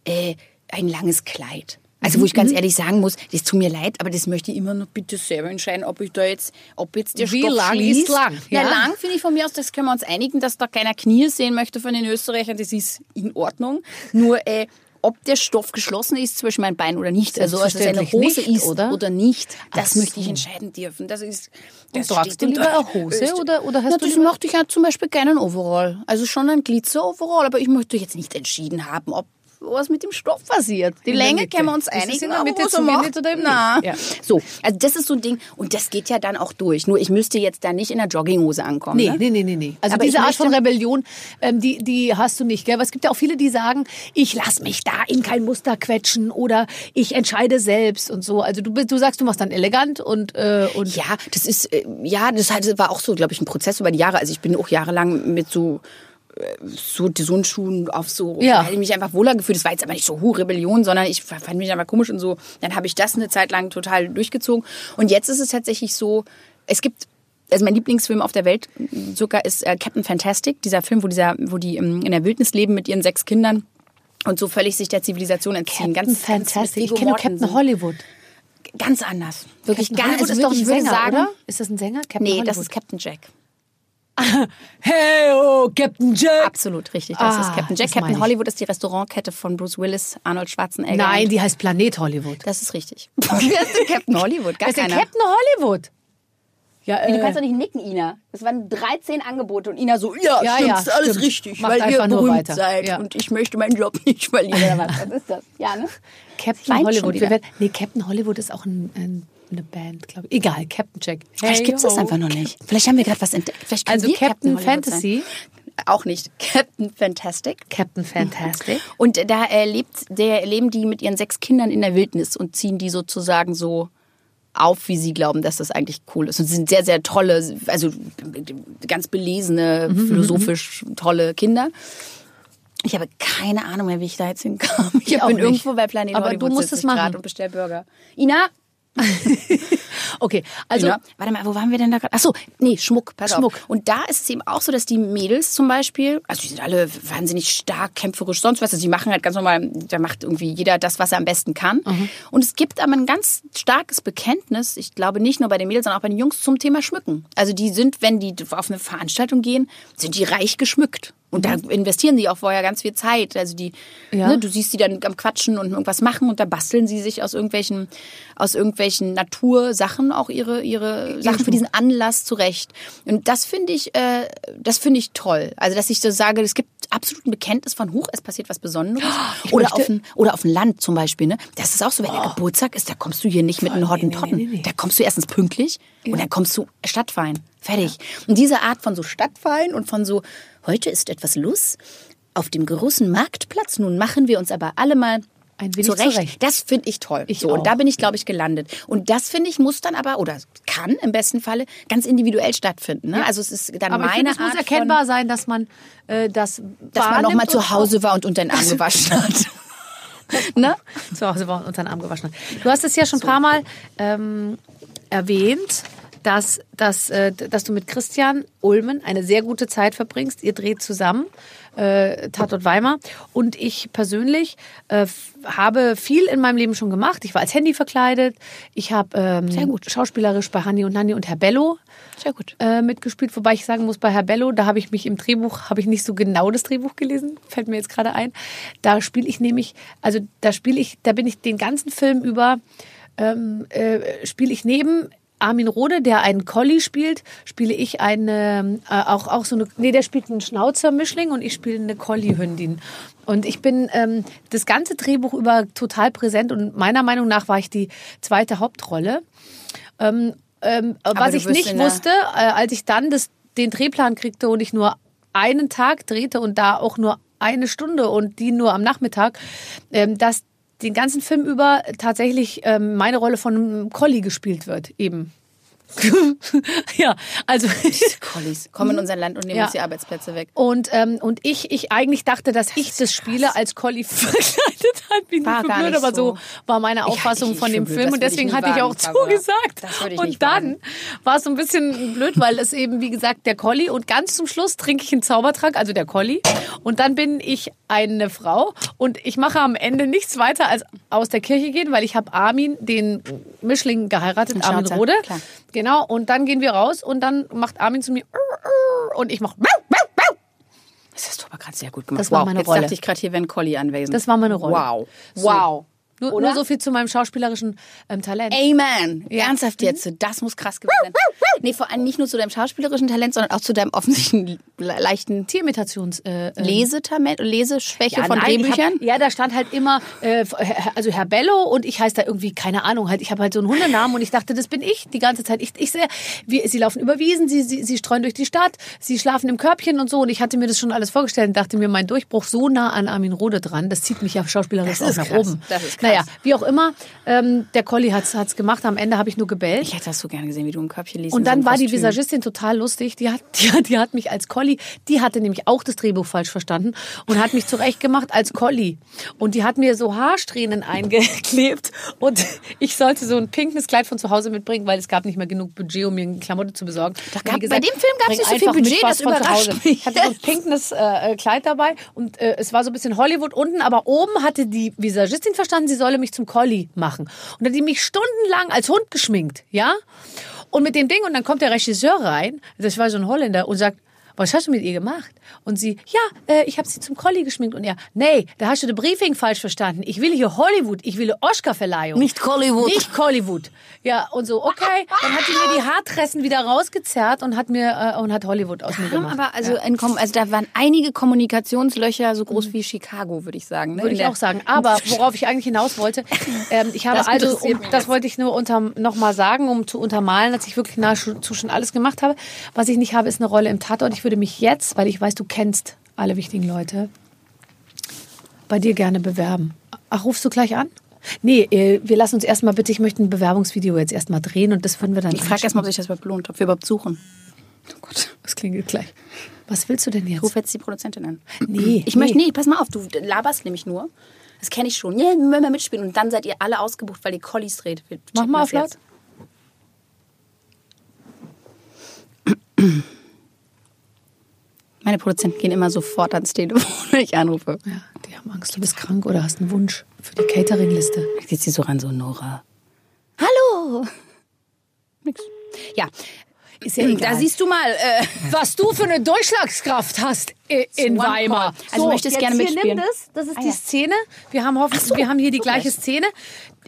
äh, ein langes Kleid. Also wo ich Mhm. ganz ehrlich sagen muss, das tut mir leid, aber das möchte ich immer noch bitte selber entscheiden, ob ich da jetzt, ob jetzt der Wie Stoff lang schließt. ist lang, Ja, ja? lang finde ich von mir aus, das können wir uns einigen, dass da keiner Knie sehen möchte von den Österreichern, das ist in Ordnung. Nur äh, ob der Stoff geschlossen ist zwischen meinen Beinen oder nicht, also ob es eine Hose nicht, ist oder? oder nicht, das Ach möchte ich so. entscheiden dürfen. Das ist Und das tragst steht du lieber eine Hose oder- oder hast Na, du das mochte ich ja zum Beispiel gerne einen Overall. Also schon ein Glitzer-Overall, aber ich möchte jetzt nicht entschieden haben, ob was mit dem Stoff passiert. Die In Länge können wir uns Ist einigen, in der Mitte er wenig macht, oder nicht? Ja. So, also das ist so ein Ding und das geht ja dann auch durch. Nur ich müsste jetzt da nicht in der Jogginghose ankommen. Nee, ne? nee, nee, nee, nee. Also Aber diese Art von Rebellion, ähm, die, die hast du nicht, gell? Aber es gibt ja auch viele, die sagen, ich lass mich da in kein Muster quetschen oder ich entscheide selbst und so. Also du, du sagst, du machst dann elegant und, äh, und Ja, das ist, äh, ja, das war auch so, glaube ich, ein Prozess über die Jahre. Also ich bin auch jahrelang mit so äh, so die Schuhen auf so, Ja. da habe ich mich einfach wohler gefühlt. Das war jetzt aber nicht so hu Rebellion, sondern ich fand mich einfach komisch und so. Dann habe ich das eine Zeit lang total durchgezogen. Und jetzt ist es tatsächlich so, es gibt also mein Lieblingsfilm auf der Welt sogar ist äh, Captain Fantastic, dieser Film, wo dieser, wo die ähm, in der Wildnis leben mit ihren sechs Kindern und so völlig sich der Zivilisation entziehen. Captain ganz, Fantastic. Ganz, Ich kenne Captain Hollywood. Ganz anders. Wirklich Captain ganz. Hollywood also ist doch wirklich, ein ich würde Sänger, sagen, oder? Ist das ein Sänger? Captain Nee, Hollywood. das ist Captain Jack. Hey, oh, Captain Jack. Absolut richtig, das Ah, ist Captain Jack. das Captain. Hollywood ist die Restaurantkette von Bruce Willis, Arnold Schwarzenegger. Nein, die heißt Planet Hollywood. das ist richtig. Wer ist denn Captain Hollywood? Gar Wer ist denn keiner. Captain Hollywood? Ja, Nee, du äh, kannst doch nicht nicken, Ina. Es waren 13 Angebote und Ina so, ja, Ja, stimmt, ja, ist alles stimmt. richtig, Macht weil ihr einfach nur berühmt weiter. seid Ja. und ich möchte meinen Job nicht verlieren. Oder was? was ist das? Ja, ne? Captain Hollywood. Wir werden, nee, Captain Hollywood ist auch ein, ein, eine Band, glaube ich. Egal, Captain Jack. Vielleicht gibt's das ho. einfach noch nicht. Vielleicht haben wir gerade was entdeckt. Vielleicht Also Captain, Hollywood Fantasy. Auch nicht. Captain Fantastic. Captain Fantastic. Und da äh, lebt, der, leben die mit ihren sechs Kindern in der Wildnis und ziehen die sozusagen so auf, wie sie glauben, dass das eigentlich cool ist. Und sie sind sehr, sehr tolle, also ganz belesene, Mhm, philosophisch tolle Kinder. Ich habe keine Ahnung mehr, wie ich da jetzt hinkam. Ich, Ich bin irgendwo bei Planet Aber Hollywood du musst es machen. und bestell Burger. Ina, Okay, also Ina, warte mal, wo waren wir denn da gerade? Ach so, nee, Schmuck, pass Schmuck. auf. Und da ist es eben auch so, dass die Mädels zum Beispiel, also die sind alle wahnsinnig stark, kämpferisch, sonst was. Also die machen halt ganz normal, da macht irgendwie jeder das, was er am besten kann. Mhm. Und es gibt aber ein ganz starkes Bekenntnis, ich glaube nicht nur bei den Mädels, sondern auch bei den Jungs zum Thema Schmücken. Also die sind, wenn die auf eine Veranstaltung gehen, sind die reich geschmückt. Und da investieren sie auch vorher ganz viel Zeit. Also die. Ja. ne, du siehst die dann am Quatschen und irgendwas machen und da basteln sie sich aus irgendwelchen, aus irgendwelchen Natursachen auch ihre, ihre Sachen für diesen Anlass zurecht. Und das finde ich, äh, das finde ich toll. Also, dass ich so sage, es gibt absolut ein Bekenntnis von Huch, es passiert was Besonderes. Ich Oder möchte- auf, ein, oder auf ein Land zum Beispiel, ne? Das ist auch so, wenn der Geburtstag ist, da kommst du hier nicht mit einem Hottentotten. nee, nee, nee. Da kommst du erstens pünktlich und dann kommst du stadtfein. Fertig. Und diese Art von so Stadtfein und von so, heute ist etwas los auf dem großen Marktplatz. Nun machen wir uns aber alle mal Ein wenig zurecht. zurecht. Das finde ich toll. Ich so, auch. und da bin ich, glaube ich, gelandet. Und das finde ich muss dann aber oder kann im besten Falle ganz individuell stattfinden. Ne? Also es ist dann aber ich meine finde, es muss erkennbar von, sein, dass man äh, das dass man noch mal zu Hause war und unter den Arm gewaschen hat. ne? zu Hause war und unter den Arm gewaschen hat. Du hast es ja schon ein paar Mal ähm, erwähnt, dass, dass, äh, dass du mit Christian Ulmen eine sehr gute Zeit verbringst. Ihr dreht zusammen. Äh, Tatort Weimar. Und ich persönlich äh, habe viel in meinem Leben schon gemacht. Ich war als Handy verkleidet. Ich habe ähm, Sehr gut. schauspielerisch bei Hanni und Nanni und Herr Bello Sehr gut. äh, mitgespielt, wobei ich sagen muss, bei Herr Bello, da habe ich mich im Drehbuch, habe ich nicht so genau das Drehbuch gelesen, fällt mir jetzt gerade ein. Da spiele ich nämlich, also da spiele ich, da bin ich den ganzen Film über, ähm, äh, spiele ich neben Armin Rode, der einen Collie spielt, spiele ich eine, äh, auch, auch so eine, nee, der spielt einen Schnauzermischling und ich spiele eine Collie-Hündin. Und ich bin ähm, das ganze Drehbuch über total präsent und meiner Meinung nach war ich die zweite Hauptrolle. Ähm, ähm, was ich nicht wusste, äh, als ich dann das, den Drehplan kriegte und ich nur einen Tag drehte und da auch nur eine Stunde und die nur am Nachmittag, ähm, dass den ganzen Film über tatsächlich ähm, meine Rolle von einem Collie gespielt wird, eben. ja, also Collies kommen in unser Land und nehmen Ja. uns die Arbeitsplätze weg. und ähm, und ich ich eigentlich dachte, dass ich das spiele als Collie verkleidet hat, bin War ich gar blöd, nicht aber so war meine Ich- Auffassung ich von dem blöd, Film das und ich deswegen hatte ich auch zugesagt. Das ich und dann wagen. war es so ein bisschen blöd, weil es eben wie gesagt der Collie und ganz zum Schluss trinke ich einen Zaubertrank, also der Collie und dann bin ich eine Frau und ich mache am Ende nichts weiter als aus der Kirche gehen, weil ich habe Armin den Mischling geheiratet, Armin Rode. klar. Genau und dann gehen wir raus und dann macht Armin zu mir und ich mache Das hast du aber gerade sehr gut gemacht. Das war wow. meine Jetzt Rolle. dachte ich gerade, hier wäre ein Collie anwesend. Das war meine Rolle. Wow. So. Wow. Nur, nur so viel zu meinem schauspielerischen ähm, Talent. Amen. Ja. Ernsthaft jetzt. Das muss krass gewesen sein. Nee, vor allem nicht nur zu deinem schauspielerischen Talent, sondern auch zu deinem offensichtlichen le- leichten Tierimitations äh, ähm, Lesetalent, Leseschwäche ja, von nein, Drehbüchern. Hab, ja, da stand halt immer, äh, also Herr Bello und ich heiße da irgendwie, keine Ahnung, halt, ich habe halt so einen Hundenamen und ich dachte, das bin ich die ganze Zeit. Ich, ich sehe, wir, sie laufen über Wiesen, sie, sie, sie streuen durch die Stadt, sie schlafen im Körbchen und so und ich hatte mir das schon alles vorgestellt und dachte mir, mein Durchbruch so nah an Armin Rode dran, das zieht mich ja schauspielerisch auch nach krass. oben. Das ist krass. Naja, wie auch immer, ähm, der Colli hat's hat's gemacht, am Ende habe ich nur gebellt. Ich hätte das so gerne gesehen, wie du im Körbchen liest. Und so dann einem war die. Visagistin total lustig. Die hat, die, hat, die hat mich als Collie, die hatte nämlich auch das Drehbuch falsch verstanden und hat mich zurechtgemacht als Collie. Und die hat mir so Haarsträhnen eingeklebt und ich sollte so ein pinkes Kleid von zu Hause mitbringen, weil es gab nicht mehr genug Budget, um mir eine Klamotte zu besorgen. Und gab- bei dem Film gab's bring nicht so viel Budget, das überrascht mich Ich hatte so ein pinkes äh, äh, Kleid dabei und äh, es war so ein bisschen Hollywood unten, aber oben hatte die Visagistin verstanden, sie solle mich zum Collie machen. Und hat die mich stundenlang als Hund geschminkt, ja? Und mit dem Ding, und dann kommt der Regisseur rein, das war so ein Holländer, und sagt, was hast du mit ihr gemacht? Und sie, ja, äh, ich habe sie zum Colli geschminkt. Und er, nee, da hast du den Briefing falsch verstanden. Ich will hier Hollywood, ich will Oscar-Verleihung. Nicht Hollywood. Nicht Hollywood. Ja, und so, okay. Dann hat sie mir die Haartressen wieder rausgezerrt und hat mir äh, und hat Hollywood aus mir gemacht. Aber also, in, Kom- also da waren einige Kommunikationslöcher so groß wie Chicago, würde ich sagen. Ne? Würde In ich auch sagen. Aber worauf ich eigentlich hinaus wollte, ähm, ich habe Das also, das wollte ich nur unter, noch mal sagen, um zu untermalen, dass ich wirklich nahezu schon alles gemacht habe. Was ich nicht habe, ist eine Rolle im Tatort. Ich würde mich jetzt, weil ich weiß, du kennst alle wichtigen Leute, bei dir gerne bewerben. Ach, rufst du gleich an? Nee, äh, wir lassen uns erstmal bitte, ich möchte ein Bewerbungsvideo jetzt erstmal drehen und das würden wir dann. Ich frage erstmal, ob sich das überhaupt lohnt, ob wir überhaupt suchen. Oh Gott. Das klingelt gleich. Was willst du denn jetzt? rufe jetzt die Produzentin an. Nee, Ich möchte, nee. nee, pass mal auf, du laberst nämlich nur. Das kenne ich schon. Ja, wir wollen mal mitspielen. Und dann seid ihr alle ausgebucht, weil ihr Collies dreht. Mach mal auf laut. Jetzt. Meine Produzenten gehen immer sofort ans Telefon, wenn ich anrufe. Ja, die haben Angst, du bist krank oder hast einen Wunsch für die Cateringliste. Ich sitze hier so ran, so Nora. Hallo! Nix. Ja. Ja egal. Da siehst du mal, äh, was du für eine Durchschlagskraft hast in One Weimar. Call. Also möchtest jetzt gerne mitspielen. Nimm das, das ist Ah, die. Szene. Wir haben, hoffen, wir haben hier die so gleiche gleich. Szene.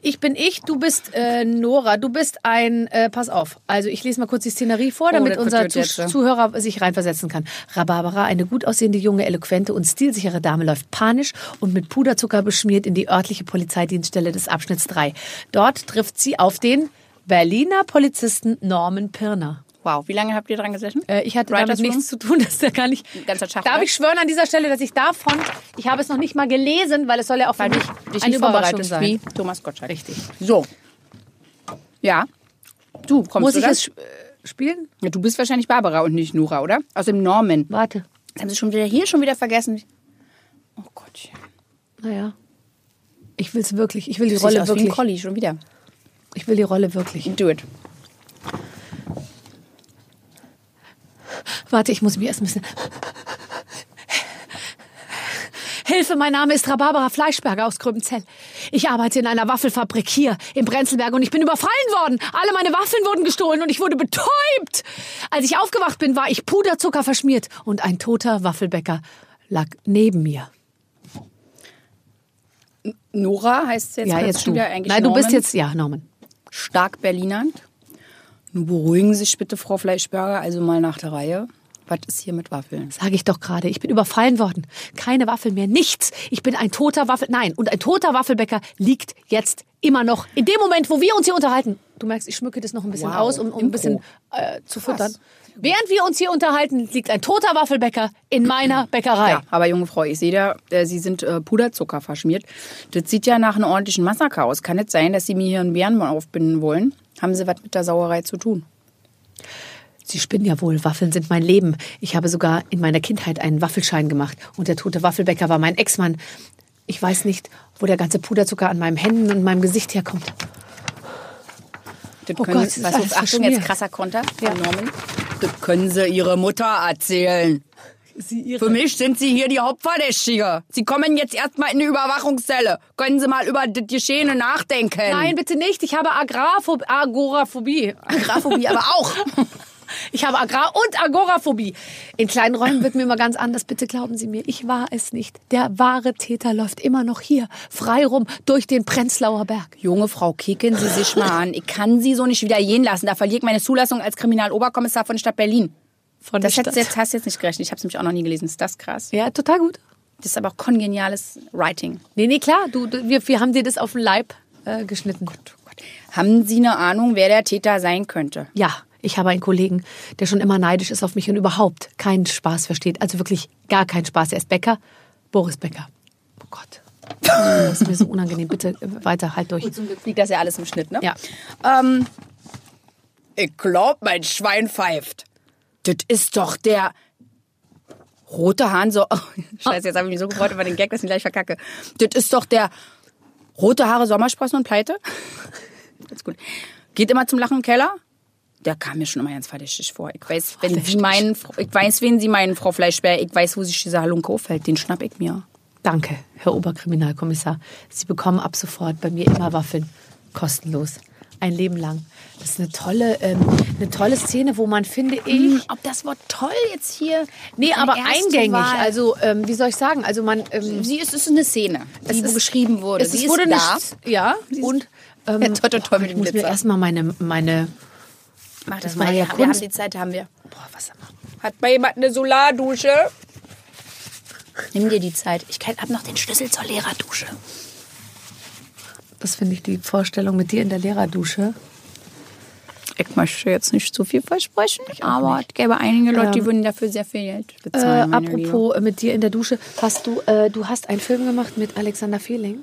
Ich bin ich, du bist äh, Nora, du bist ein, äh, pass auf, also ich lese mal kurz die Szenerie vor, damit Oh, unser Zuh jetzt. Zuhörer sich reinversetzen kann. Rhabarbara, eine gut aussehende, junge, eloquente und stilsichere Dame, läuft panisch und mit Puderzucker beschmiert in die örtliche Polizeidienststelle des Abschnitts 3. Dort trifft sie auf den Berliner Polizisten Norman Pirner. Wow, wie lange habt ihr dran gesessen? Äh, ich hatte Writers damit nichts zu tun, dass der gar nicht. Ganzer Tag, Darf oder? ich schwören an dieser Stelle, dass ich davon, ich habe es noch nicht mal gelesen, weil es soll ja auch für mich eine nicht Überraschung sein. wie Thomas Gottschalk. Richtig. So. Ja. Du, kommst Muss du ich das? es äh, spielen? Ja, du bist wahrscheinlich Barbara und nicht Nora, oder? Aus dem Norman. Warte. Das haben sie schon wieder hier schon wieder vergessen. Oh Gott. Naja. Ich will es wirklich. Ich will die Du siehst Rolle aus wie ein wirklich. Collie schon wieder. Ich will die Rolle wirklich. Do it. Warte, ich muss mich erst ein bisschen. Hilfe, mein Name ist Rhabarbara Fleischberger aus Gröbenzell. Ich arbeite in einer Waffelfabrik hier im Brenzelberg und ich bin überfallen worden. Alle meine Waffeln wurden gestohlen und ich wurde betäubt. Als ich aufgewacht bin, war ich Puderzucker verschmiert und ein toter Waffelbäcker lag neben mir. Nora heißt jetzt, Ja, jetzt du. Nein, du bist Norman. jetzt, ja, Norman. stark Berlinernd. Nun beruhigen Sie sich bitte, Frau Fleischberger, also mal nach der Reihe. Was ist hier mit Waffeln? Sage ich doch gerade. Ich bin überfallen worden. Keine Waffeln mehr. Nichts. Ich bin ein toter Waffel. Nein. Und ein toter Waffelbäcker liegt jetzt immer noch in dem Moment, wo wir uns hier unterhalten. Du merkst, ich schmücke das noch ein bisschen Wow. aus, um, um ein bisschen äh, zu füttern. Während wir uns hier unterhalten, liegt ein toter Waffelbäcker in meiner Bäckerei. Ja, aber junge Frau, ich sehe da, äh, Sie sind äh, Puderzucker verschmiert. Das sieht ja nach einem ordentlichen Massaker aus. Kann es sein, dass Sie mir hier einen Bären aufbinden wollen? Haben Sie was mit der Sauerei zu tun? Sie spinnen ja wohl. Waffeln sind mein Leben. Ich habe sogar in meiner Kindheit einen Waffelschein gemacht. Und der tote Waffelbäcker war mein Ex-Mann. Ich weiß nicht, wo der ganze Puderzucker an meinen Händen und meinem Gesicht herkommt. Das Oh können, Gott, das ist was, alles Achtung, jetzt krasser Konter Ja. Norman. Das können Sie Ihre Mutter erzählen. Für mich sind Sie hier die Hauptverdächtige. Sie kommen jetzt erstmal in die Überwachungszelle. Können Sie mal über das Geschehene nachdenken? Nein, bitte nicht. Ich habe Agrarphob Agoraphobie. Agraphobie aber auch. Ich habe Agrar- und Agoraphobie. In kleinen Räumen wird mir immer ganz anders. Bitte glauben Sie mir, ich war es nicht. Der wahre Täter läuft immer noch hier, frei rum, durch den Prenzlauer Berg. Junge Frau, kicken Sie sich mal an. Ich kann Sie so nicht wieder gehen lassen. Da verliere ich meine Zulassung als Kriminaloberkommissar von Stadt Berlin. Von Das der hast, Stadt. jetzt, hast du jetzt nicht gerechnet. Ich habe es nämlich auch noch nie gelesen. Ist das krass? Ja, total gut. Das ist aber auch kongeniales Writing. Nee, nee, klar. Du, du, wir, wir haben dir das auf den Leib äh, geschnitten. Haben Sie eine Ahnung, wer der Täter sein könnte? Ja, ich habe einen Kollegen, der schon immer neidisch ist auf mich und überhaupt keinen Spaß versteht. Also wirklich gar keinen Spaß. Er ist Bäcker, Boris Becker. Oh Gott. Das ist mir so unangenehm. Bitte äh, weiter, halt durch. Zum Glück liegt das ja alles im Schnitt, ne? Ja. Ähm, ich glaub, mein Schwein pfeift. Das ist doch der rote Hahn so. Oh, Scheiße, jetzt habe ich mich so gefreut über den Gag, dass ich ihn gleich verkacke. Das ist doch der rote Haare Sommersprossen und Pleite. Das ist gut. Geht immer zum Lachen im Keller. Der kam mir schon immer ganz verdächtig vor. Ich weiß, wenn Sie meinen, ich weiß, wen Sie meinen, Frau Fleischbär. Ich weiß, wo sich dieser Halunke aufhält. Den schnapp ich mir. Danke, Herr Oberkriminalkommissar. Sie bekommen ab sofort bei mir immer Waffeln. Kostenlos. Ein Leben lang. Das ist eine tolle, ähm, eine tolle Szene, wo man, finde ich, Hm, Ob das Wort toll jetzt hier. nee, aber eingängig. Wahl- Also, ähm, wie soll ich sagen? Also, man, ähm, Sie ist, es ist eine Szene, die ist- beschrieben wurde. es Sie ist- wurde ist da. nicht, ja, und, ähm, Ja, toi, toi, toi mit ich dem mir Glitzer. erstmal meine, meine, Mach das Das mal. ja Ja, wir haben Kunst. die Zeit, haben wir. boah, was Hat bei jemand eine Solardusche? Nimm dir die Zeit. Ich habe noch den Schlüssel zur Lehrerdusche. Das finde ich die Vorstellung mit dir in der Lehrerdusche. Ich möchte jetzt nicht zu viel versprechen, aber es gäbe einige Leute, die würden dafür sehr viel Geld Äh, bezahlen. Liebe. apropos äh, mit dir in der Dusche, hast du, äh, du hast einen Film gemacht mit Alexander Fehling.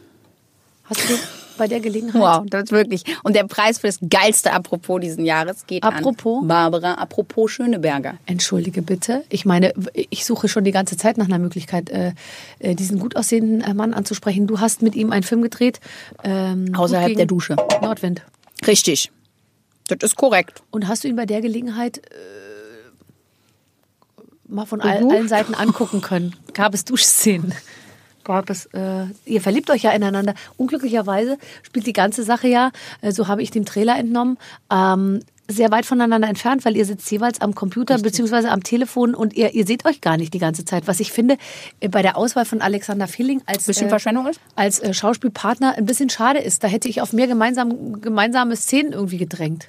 Hast du bei der Gelegenheit? Wow, das ist wirklich. Und der Preis für das geilste Apropos diesen Jahres geht Apropos? an Barbara Apropos Schöneberger. Entschuldige bitte. Ich meine, ich suche schon die ganze Zeit nach einer Möglichkeit, äh, äh, diesen gut aussehenden äh, Mann anzusprechen. Du hast mit ihm einen Film gedreht. Ähm, Außerhalb der Dusche. Nordwind. Richtig. Das ist korrekt. Und hast du ihn bei der Gelegenheit äh, mal von all, allen Seiten angucken können? Gab es Duschszenen? Gab es, äh, ihr verliebt euch ja ineinander. Unglücklicherweise spielt die ganze Sache ja, äh, so habe ich dem Trailer entnommen, ähm, sehr weit voneinander entfernt, weil ihr sitzt jeweils am Computer beziehungsweise am Telefon und ihr, ihr seht euch gar nicht die ganze Zeit. Was ich finde, äh, bei der Auswahl von Alexander Fehling als, Bisschen Verschwendung ist? als äh, Schauspielpartner ein bisschen schade ist. Da hätte ich auf mehr gemeinsam, gemeinsame Szenen irgendwie gedrängt.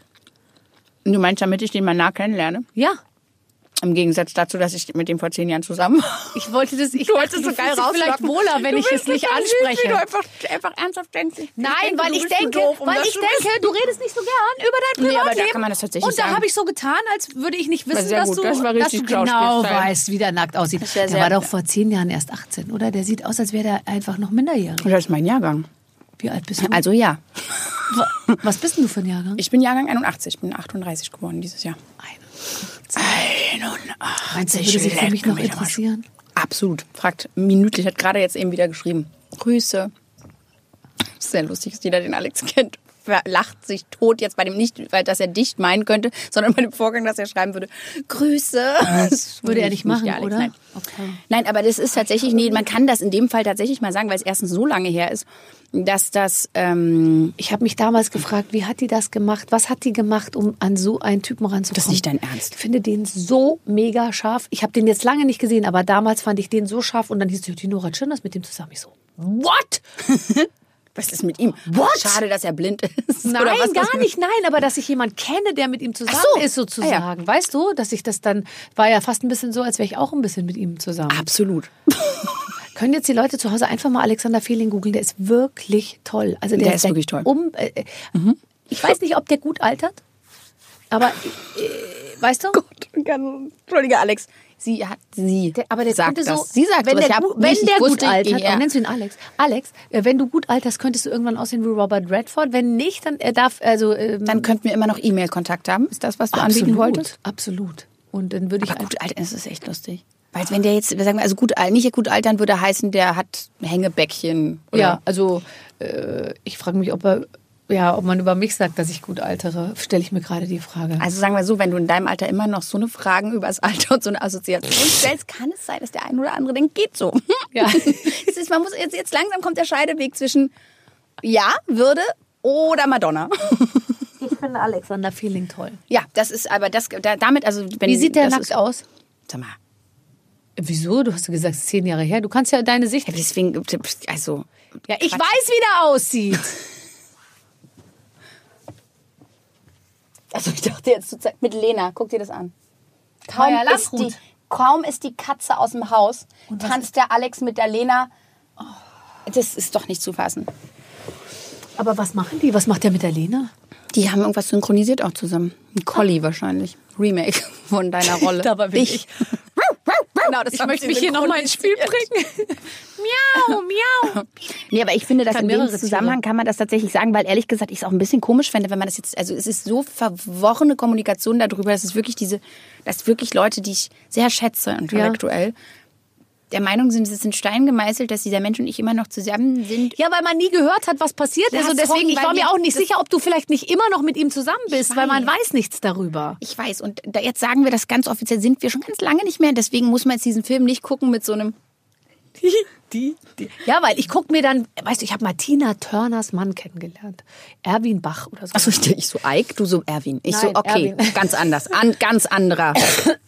Du meinst, damit ich den mal nah kennenlerne? Ja, Im Gegensatz dazu, dass ich mit dem vor zehn Jahren zusammen war. Ich wollte das, ich Du dachte, so geil dich vielleicht wohler, wenn Du ich es nicht total süß, anspreche. Du einfach, einfach ernsthaft denkst. Ich Nein, denke, weil ich denke, doof, um weil ich denke, du redest nicht so gern über dein Nee, Privatleben. aber da kann man das tatsächlich Und da habe ich so getan, als würde ich nicht wissen, dass gut. du, Das dass du genau weißt, wie der nackt aussieht. Der war doch vor zehn Jahren erst 18, oder? Der sieht aus, als wäre der einfach noch minderjährig. Das ist mein Jahrgang. Wie alt bist du? Also ja. Was bist denn du für ein Jahrgang? Ich bin Jahrgang 81, ich bin 38 geworden dieses Jahr. 81. 81. Meinst du, würde sich für mich noch interessieren? Absolut. Fragt minütlich, hat gerade jetzt eben wieder geschrieben. Grüße. Sehr lustig, dass jeder den Alex kennt. Lacht sich tot jetzt bei dem nicht, weil dass er dich meinen könnte, sondern bei dem Vorgang, dass er schreiben würde, Grüße. Das Würde er nicht machen, oder? Nein. Okay. Nein, aber das ist tatsächlich, nee, man kann das in dem Fall tatsächlich mal sagen, weil es erstens so lange her ist, dass das, ähm, Ich habe mich damals gefragt, wie hat die das gemacht? Was hat die gemacht, um an so einen Typen ranzukommen? Das ist nicht dein Ernst. Ich finde den so mega scharf. Ich habe den jetzt lange nicht gesehen, aber damals fand ich den so scharf und dann hieß die Nora ist mit dem zusammen. Ich so, what? was ist mit ihm? What? Schade, dass er blind ist. Nein, was gar nicht, nein, aber dass ich jemanden kenne, der mit ihm zusammen so. ist sozusagen. Weißt du, dass ich das dann, war ja fast ein bisschen so, als wäre ich auch ein bisschen mit ihm zusammen. Absolut. Können jetzt die Leute zu Hause einfach mal Alexander Fehling googeln, der ist wirklich toll. Also der, Der ist wirklich toll. Um, äh, äh, Ich weiß nicht, ob der gut altert, aber äh, weißt du? Entschuldige, Alex. Sie hat sie. Der, aber der sagt das. so, Sie sagt wenn sowas. der, Ich hab gu- wenn der gut altert, oh, nennst du ihn Alex? Alex, äh, wenn du gut alterst, könntest du irgendwann aussehen wie Robert Redford. Wenn nicht, dann er darf also ähm, Dann könnten wir immer noch E-Mail-Kontakt haben. Ist das, was du anbieten wolltest? Absolut. Und dann würde ich Aber gut altern, das ist echt lustig. Weil wenn der jetzt, wir sagen, also gut nicht gut altern würde heißen, der hat Hängebäckchen. Oder? ja, also äh, ich frage mich, ob er ja, ob man über mich sagt, dass ich gut altere, stelle ich mir gerade die Frage. Also sagen wir so, wenn du in deinem Alter immer noch so eine Fragen über das Alter und so eine Assoziation stellst, kann es sein, dass der ein oder andere denkt, geht so. Ja. es ist, man muss jetzt, jetzt langsam kommt der Scheideweg zwischen ja, Würde oder Madonna. Ich finde Alexander Feeling toll. Ja, das ist aber das da, damit also wenn Wie sieht der nackt ist, aus? Sag mal. Wieso? Du hast ja gesagt, es ist zehn Jahre her. Du kannst ja deine Sicht. Ja, deswegen also Ja, ich Quatsch. weiß, wie der aussieht. Also ich dachte jetzt zu Zeit mit Lena, guck dir das an. Kaum Maja ist, Landrut. die, kaum ist die Katze aus dem Haus, tanzt der Alex mit der Lena. Das ist doch nicht zu fassen. Aber was machen die? Was macht der mit der Lena? Die haben irgendwas synchronisiert auch zusammen. Ein Collie wahrscheinlich. Remake von deiner Rolle. Dabei bin ich. Genau, das Ich möchte mich hier nochmal ins Spiel bringen. miau, miau. Nee, aber ich finde, dass in dem Zusammenhang kann man das tatsächlich sagen, weil ehrlich gesagt ich es auch ein bisschen komisch fände, wenn man das jetzt, also es ist so verworrene Kommunikation darüber, dass es wirklich diese, dass wirklich Leute, die ich sehr schätze intellektuell, der Meinung sind, es ist in Stein gemeißelt, dass dieser Mensch und ich immer noch zusammen sind. Ja, weil man nie gehört hat, was passiert Ja, ist. Und deswegen, ich war mir auch nicht sicher, ob du vielleicht nicht immer noch mit ihm zusammen bist, weil man weiß. nichts darüber. Ich weiß, und da, jetzt sagen wir das ganz offiziell, sind wir schon ganz lange nicht mehr. Deswegen muss man jetzt diesen Film nicht gucken mit so einem Die, die. Ja, weil ich gucke mir dann, weißt du, ich habe Martina Turners Mann kennengelernt. Erwin Bach oder so. Achso, ich, ich so Ike, du so Erwin. Ich so, Nein, okay, Erwin. ganz anders. An, ganz anderer.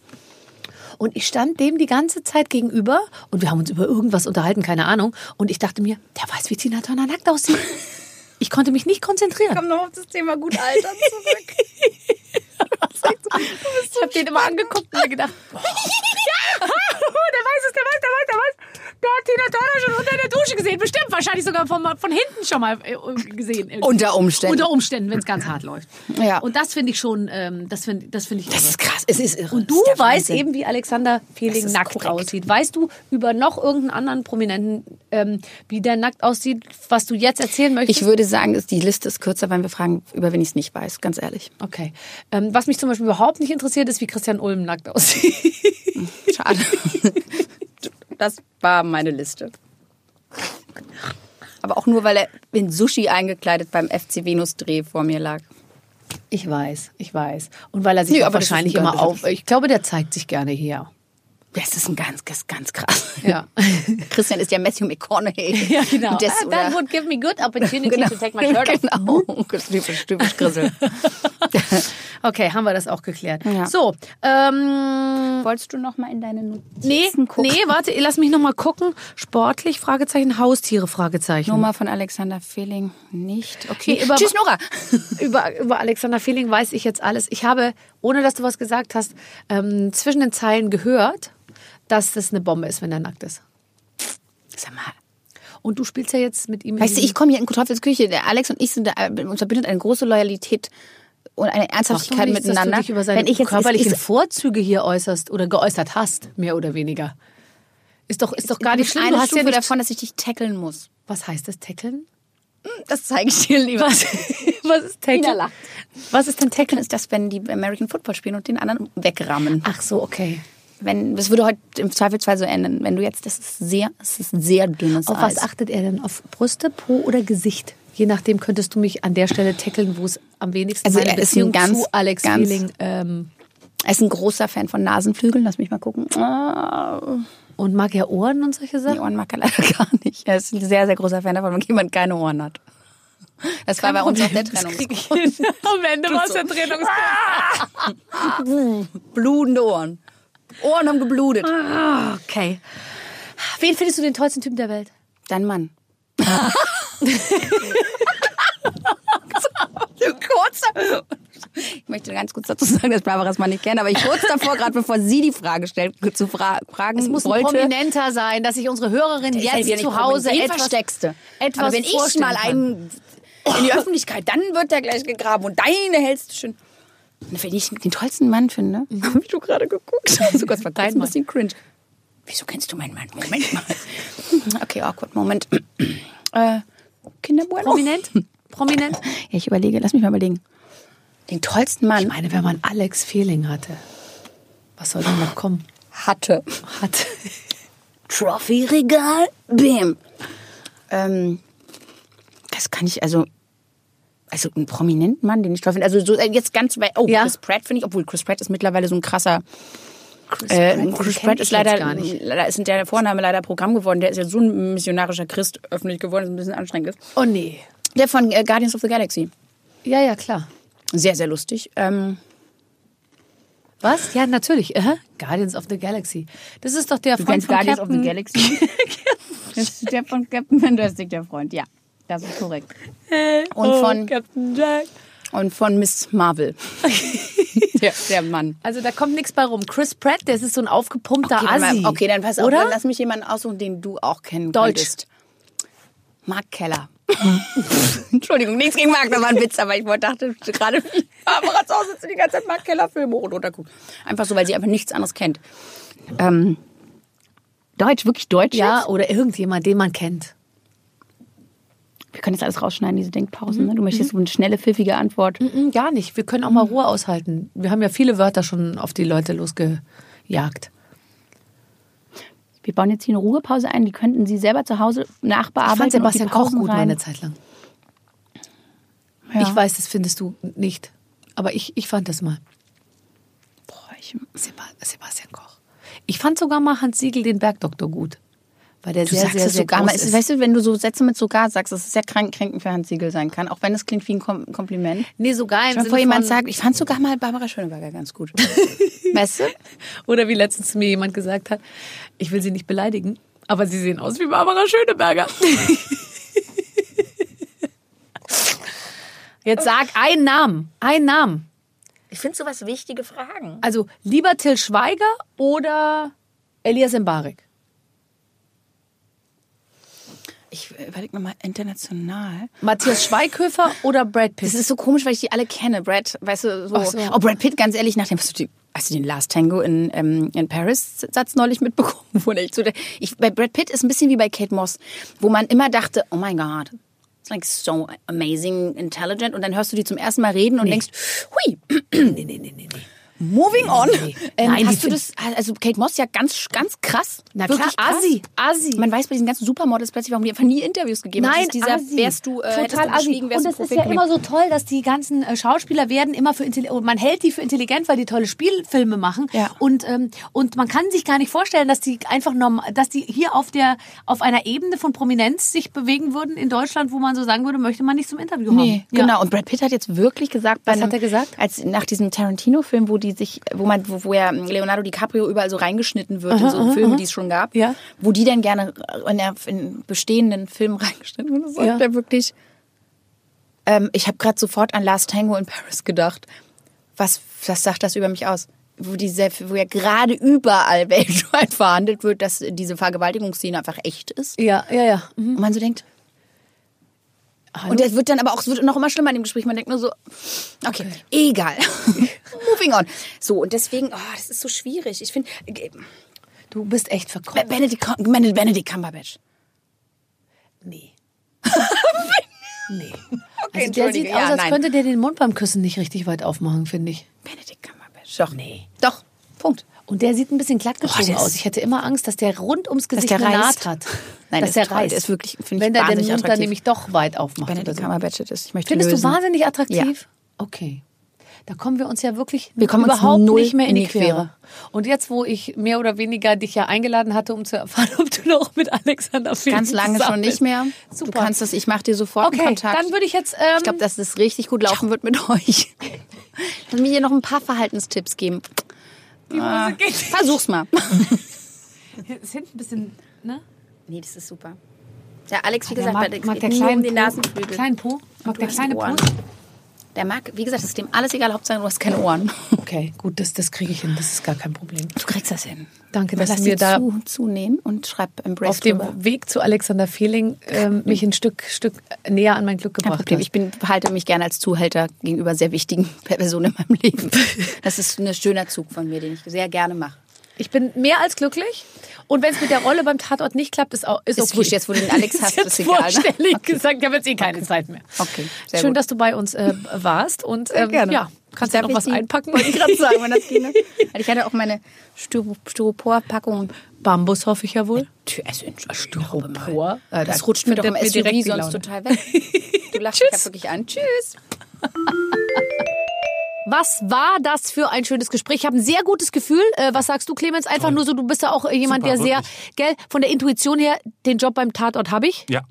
Und ich stand dem die ganze Zeit gegenüber und wir haben uns über irgendwas unterhalten, keine Ahnung. Und ich dachte mir, der weiß, wie Tina Turner nackt aussieht. Ich konnte mich nicht konzentrieren. Komm noch auf das Thema gut altern zurück. Ich habe den immer angeguckt und mir gedacht, boah. ja, der weiß es, der weiß, der weiß, der weiß. Hat Tina Turner schon unter der Dusche gesehen. Bestimmt, wahrscheinlich sogar von, von hinten schon mal äh, gesehen. Unter Umständen. Unter Umständen, wenn es ganz hart läuft. Ja. Und das finde ich schon, ähm, das finde das find ich Das irre. ist krass. Es ist irre. Und du weißt eben, wie Alexander Fehling nackt korrekt. aussieht. Weißt du über noch irgendeinen anderen Prominenten, ähm, wie der nackt aussieht, was du jetzt erzählen möchtest? Ich würde sagen, die Liste ist kürzer, wenn wir fragen, über wen ich es nicht weiß, ganz ehrlich. okay. Ähm, was mich zum Beispiel überhaupt nicht interessiert, ist, wie Christian Ulm nackt aussieht. Schade. Das war meine Liste. Aber auch nur, weil er in Sushi eingekleidet beim FC Venus Dreh vor mir lag. Ich weiß, ich weiß. Und weil er sich ist wahrscheinlich ein immer auf. Ich glaube, der zeigt sich gerne her. Das ist ein ganz, ganz, ganz krass. Ja. Christian ist ja Matthew McConaughey. Ja, genau. Das, Ah, that would give me good opportunity to take my shirt off. genau. Typisch, typisch Grissel. Okay, haben wir das auch geklärt. Ja. So, ähm, Wolltest du noch mal in deine Notizen nee, gucken? nee, warte, lass mich noch mal gucken. Sportlich, Fragezeichen, Haustiere, Fragezeichen. Nummer von Alexander Fehling nicht. Okay. Nee, über- Tschüss, Nora. über, über Alexander Fehling weiß ich jetzt alles. Ich habe, ohne dass du was gesagt hast, ähm, zwischen den Zeilen gehört, dass das eine Bombe ist, wenn er nackt ist. Sag mal. Und du spielst ja jetzt mit ihm. Weißt du, ich komme hier in Teufels Küche. Der Alex und ich sind, da, uns verbindet eine große Loyalität und eine Ernsthaftigkeit nichts, miteinander. Dass du dich über seine Wenn ich jetzt körperlichen ist, ist, Vorzüge hier äußerst oder geäußert hast, mehr oder weniger. Ist doch, ist doch gar nicht schlimm. eine Du hast Stufe ja nicht, davon, dass ich dich tackeln muss. Was heißt das, tackeln? Das zeige ich dir lieber. Was, was ist lacht. Was ist denn tackeln? ist das, wenn die American Football spielen und den anderen wegrammen. Ach so, okay. Wenn, das würde heute im Zweifelsfall so enden. Wenn du jetzt, das ist sehr, das ist sehr dünnes Auf Eis. was achtet er denn? Auf Brüste, Po oder Gesicht? Je nachdem könntest du mich an der Stelle tackeln, wo es am wenigsten Also meine er ist ein Beziehung ganz, zu Alex ganz- Feeling ähm, Er ist ein großer Fan von Nasenflügeln. Lass mich mal gucken. Ah, und mag er Ohren und solche die Sachen. Ohren mag er leider gar nicht. Er ist ein sehr, sehr großer Fan davon, wenn jemand keine Ohren hat. Das war bei uns auch der Trennungsgrund. Am Ende war es der Trennungsgrund. Blutende Ohren. Ohren haben geblutet. Okay. Wen findest du den tollsten Typen der Welt? Dein Mann. kurz. Ich möchte ganz kurz dazu sagen, dass Barbaras Mann nicht kenne, aber ich kurz davor, gerade bevor sie die Frage stellt, zu fra fragen Es muss wollte. Prominenter sein, dass sich unsere Hörerin jetzt zu Hause etwas, du. etwas Aber wenn ich mal einen in die Öffentlichkeit, dann wird der gleich gegraben und deine hältst du schön. Und wenn ich den tollsten Mann finde, habe ich du gerade geguckt. Sogar war Dein ein bisschen cringe. Wieso kennst du meinen Mann? Moment mal. Okay, awkward, Moment. Äh, Kinderbueno. Prominent? Prominent? Ja, ich überlege, lass mich mal überlegen. Den tollsten Mann Ich meine, wenn man Alex Feeling hatte, was soll denn noch kommen? hatte. Hat. Trophy-Regal, bim. Ähm, das kann ich, also, also einen prominenten Mann, den ich toll finde. Also so, äh, jetzt ganz weit, oh, Ja. Chris Pratt finde ich, obwohl Chris Pratt ist mittlerweile so ein krasser, Chris äh, den Chris Pratt ist leider, jetzt gar nicht. leider ist der Vorname leider Programm geworden. Der ist ja so ein missionarischer Christ öffentlich geworden, dass es ein bisschen anstrengend ist. Oh nee. Der von äh, Guardians of the Galaxy. Ja, ja, klar. Sehr, sehr lustig. Ähm, Was? Ja, natürlich. Aha. Guardians of the Galaxy. Das ist doch der du Freund von Guardians Captain. of the Galaxy? das ist der von Captain Fantastic, der Freund, ja. Das ist korrekt. Und Oh, von, Captain Jack. und von Miss Marvel. der, der Mann. Also da kommt nichts bei rum. Chris Pratt, der ist so ein aufgepumpter Okay, Assi. mal- okay, dann pass auf, Oder? dann lass mich jemanden aussuchen, den du auch kennen Deutsch. könntest. Mark Keller. Entschuldigung, nichts gegen Mark, das war ein Witz, aber ich wollte- dachte gerade, wie Barbara zu Hause die ganze Zeit Mark Keller Filme hoch und runter guckt. Einfach so, weil sie einfach nichts anderes kennt. Ähm, Deutsch, wirklich Deutsch? Ja, jetzt? oder irgendjemand, den man kennt. Wir können jetzt alles rausschneiden, diese Denkpausen. Ne? Du möchtest so eine schnelle, pfiffige Antwort. Mm, Gar nicht. Wir können auch mal Ruhe aushalten. Wir haben ja viele Wörter schon auf die Leute losgejagt. Wir bauen jetzt hier eine Ruhepause ein, die könnten Sie selber zu Hause nachbearbeiten. Ich fand Sebastian Koch gut rein. meine Zeit lang. Ja. Ich weiß, das findest du nicht. Aber ich, ich fand das mal. Boah, ich, Seba- Sebastian Koch. Ich fand sogar mal Hans Siegel den Bergdoktor gut. Weil der Du sehr, sagst sehr, es sehr sogar groß mal. ist. Weißt du, wenn du so Sätze mit sogar sagst, dass es sehr krank, kränkend für Hans Siegel sein kann, auch wenn es klingt wie ein Kom Kompliment. nee, sogar im Sinne vor jemand von, sagt, ich fand sogar mal Barbara Schöneberger ganz gut. weißt du? Oder wie letztens mir jemand gesagt hat, ich will sie nicht beleidigen, aber sie sehen aus wie Barbara Schöneberger. Jetzt sag einen Namen, einen Namen. Ich finde sowas wichtige Fragen. Also lieber Till Schweiger oder Elias Mbarek? Ich überlege nochmal international. Matthias Schweighöfer oder Brad Pitt? Das ist so komisch, weil ich die alle kenne. Brad, weißt du, so. Ach so. Oh, Brad Pitt, ganz ehrlich, nachdem hast du, die, hast du den Last Tango in, ähm, in Paris Satz neulich mitbekommen? Wo echt so, der- ich, bei Brad Pitt ist ein bisschen wie bei Kate Moss, wo man immer dachte, oh mein Gott, it's like so amazing, intelligent. Und dann hörst du die zum ersten Mal reden und denkst, hui, nee, nee, nee, nee, nee. Moving on. Ähm, Nein, hast du das, also Kate Moss ja ganz, ganz krass. Na Wirklich klar, krass. Assi, Assi. Man weiß bei diesen ganzen Supermodels plötzlich, warum die einfach nie Interviews gegeben haben. Nein, Das dieser, Assi. wärst du, äh, total assi. Und du es ist ja immer so toll, dass die ganzen äh, Schauspieler werden immer für intelligent, man hält die für intelligent, weil die tolle Spielfilme machen. Ja. Und ähm, und man kann sich gar nicht vorstellen, dass die einfach normal, dass die hier auf der auf einer Ebene von Prominenz sich bewegen würden in Deutschland, wo man so sagen würde, möchte man nicht zum Interview haben. Nee, Ja. genau. Und Brad Pitt hat jetzt wirklich gesagt, bei Was hat einem- er gesagt? Als nach diesem Tarantino-Film, wo die sich, wo man, wo, wo ja Leonardo DiCaprio überall so reingeschnitten wird in so Filme, die es schon gab, Ja. wo die dann gerne in, der, in bestehenden Filmen reingeschnitten wurden, sagt Ja. er wirklich. Ähm, ich habe gerade sofort an Last Tango in Paris gedacht. Was, was sagt das über mich aus? Wo, diese, wo ja gerade überall weltweit verhandelt wird, dass diese Vergewaltigungsszene einfach echt ist. Ja, ja, ja. Mhm. Und man so denkt, Hallo? und es wird dann aber auch, es wird noch immer schlimmer in dem Gespräch. Man denkt nur so, okay, egal. Moving on. So, und deswegen, oh, das ist so schwierig. Ich finde, äh, du bist echt verkauft. Benedict, Benedict, Cumberbatch. Nee. nee. Okay, also der sieht aus, Ja, als nein. könnte der den Mund beim Küssen nicht richtig weit aufmachen, finde ich. Benedict Cumberbatch. Doch. Nee. Doch. Punkt. Und der sieht ein bisschen glattgezogen ist- aus. Ich hätte immer Angst, dass der rund ums Gesicht der eine. Naht hat. Nein, dass der ist reißt. Der ist wirklich, finde ich, Wenn der den Mund dann nämlich doch weit aufmacht. Benedict oder so. Cumberbatch ist. Ich möchte Findest lösen. du wahnsinnig attraktiv? Ja. Okay. Da kommen wir uns ja wirklich Wir kommen überhaupt nicht mehr in die die Quere. Quere. Und jetzt, wo ich mehr oder weniger dich ja eingeladen hatte, um zu erfahren, ob du noch mit Alexander Fehling Ganz lange schon nicht mehr. Super. Du kannst das, ich mache dir sofort Okay, Kontakt. dann würde ich jetzt. Ähm, ich glaube, dass es richtig gut laufen wird mit euch. Lass mir dir noch ein paar Verhaltenstipps geben. Die Hose geht. Versuch's mal. Ist hinten ein bisschen, ne? Nee, das ist super. Ja, Alex, wie gesagt, mag, mag der kleinen um den Po, Nasenflügel. kleinen Po? Mag der kleine Po? Der mag, wie gesagt, es ist dem alles egal, Hauptsache du hast keine Ohren. Okay, gut, das, das kriege ich hin. Das ist gar kein Problem. Du kriegst das hin. Danke, dass Lass dir da zu, zunehmen und schreib Embrace auf dem drüber. Weg zu Alexander Fehling ähm, mich ein Stück, Stück näher an mein Glück gebracht Problem. Ich bin, behalte mich gerne als Zuhälter gegenüber sehr wichtigen Personen in meinem Leben. Das ist ein schöner Zug von mir, den ich sehr gerne mache. Ich bin mehr als glücklich. Und wenn es mit der Rolle beim Tatort nicht klappt, ist auch ist, Ist okay. wurscht, jetzt, wo du den Alex hast, ist ist egal, ne? ehrlich gesagt. Ich habe jetzt eh keine Zeit mehr. Okay, sehr Schön, gut. dass du bei uns äh, warst. Und ähm, gerne. ja, kannst du noch ich was die- einpacken? Wollte ich gerade sagen, wenn das ginge. Weil Ich hatte auch meine Styro- Styropor-Packung. Bambus hoffe ich ja wohl. Also, Styropor? Äh, Das da rutscht mir doch im SUV sonst total weg. Du lachst mich ja wirklich an. Tschüss. Was war das für ein schönes Gespräch? Ich habe ein sehr gutes Gefühl. Äh, was sagst du, Clemens? Einfach nur so, du bist ja auch jemand, Super, der sehr, wirklich. gell, von der Intuition her, den Job beim Tatort habe ich. Ja,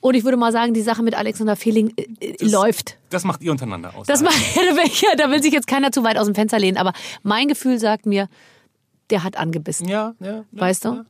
Und ich würde mal sagen, die Sache mit Alexander Fehling äh, äh, läuft. das macht ihr untereinander aus. Das Also, macht, da will sich jetzt keiner zu weit aus dem Fenster lehnen, aber mein Gefühl sagt mir, der hat angebissen. Ja, ja. ja Weißt du? Ja, ja.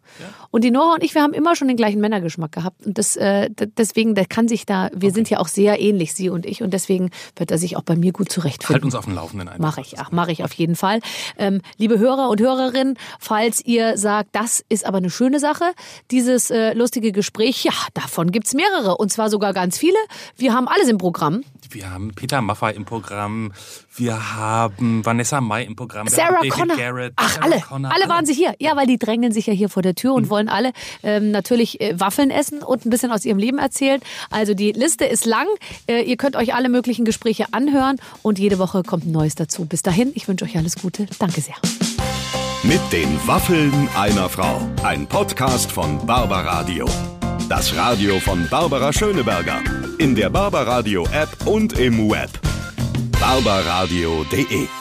Und die Nora und ich, wir haben immer schon den gleichen Männergeschmack gehabt. Und das, äh, deswegen, der kann sich da, wir sind ja auch sehr ähnlich, sie und ich. Und deswegen wird er sich auch bei mir gut zurechtfinden. Halt uns auf dem Laufenden ein. Mache ich, ach, mache ich auf jeden Fall. Ähm, liebe Hörer und Hörerinnen, falls ihr sagt, das ist aber eine schöne Sache, dieses äh, lustige Gespräch, ja, davon gibt's mehrere und zwar sogar ganz viele. Wir haben alles im Programm. Wir haben Peter Maffay im Programm. Wir haben Vanessa Mai im Programm. Wir Sarah Connor. Garrett, Ach, Sarah alle. Connor, alle waren sie hier. Ja, weil die drängeln sich ja hier vor der Tür und wollen alle ähm, natürlich äh, Waffeln essen und ein bisschen aus ihrem Leben erzählen. Also die Liste ist lang. Äh, ihr könnt euch alle möglichen Gespräche anhören und jede Woche kommt ein neues dazu. Bis dahin, ich wünsche euch alles Gute. Danke sehr. Mit den Waffeln einer Frau. Ein Podcast von Barbaradio. Das Radio von Barbara Schöneberger. In der Barbaradio App und im Web. barbaradio.de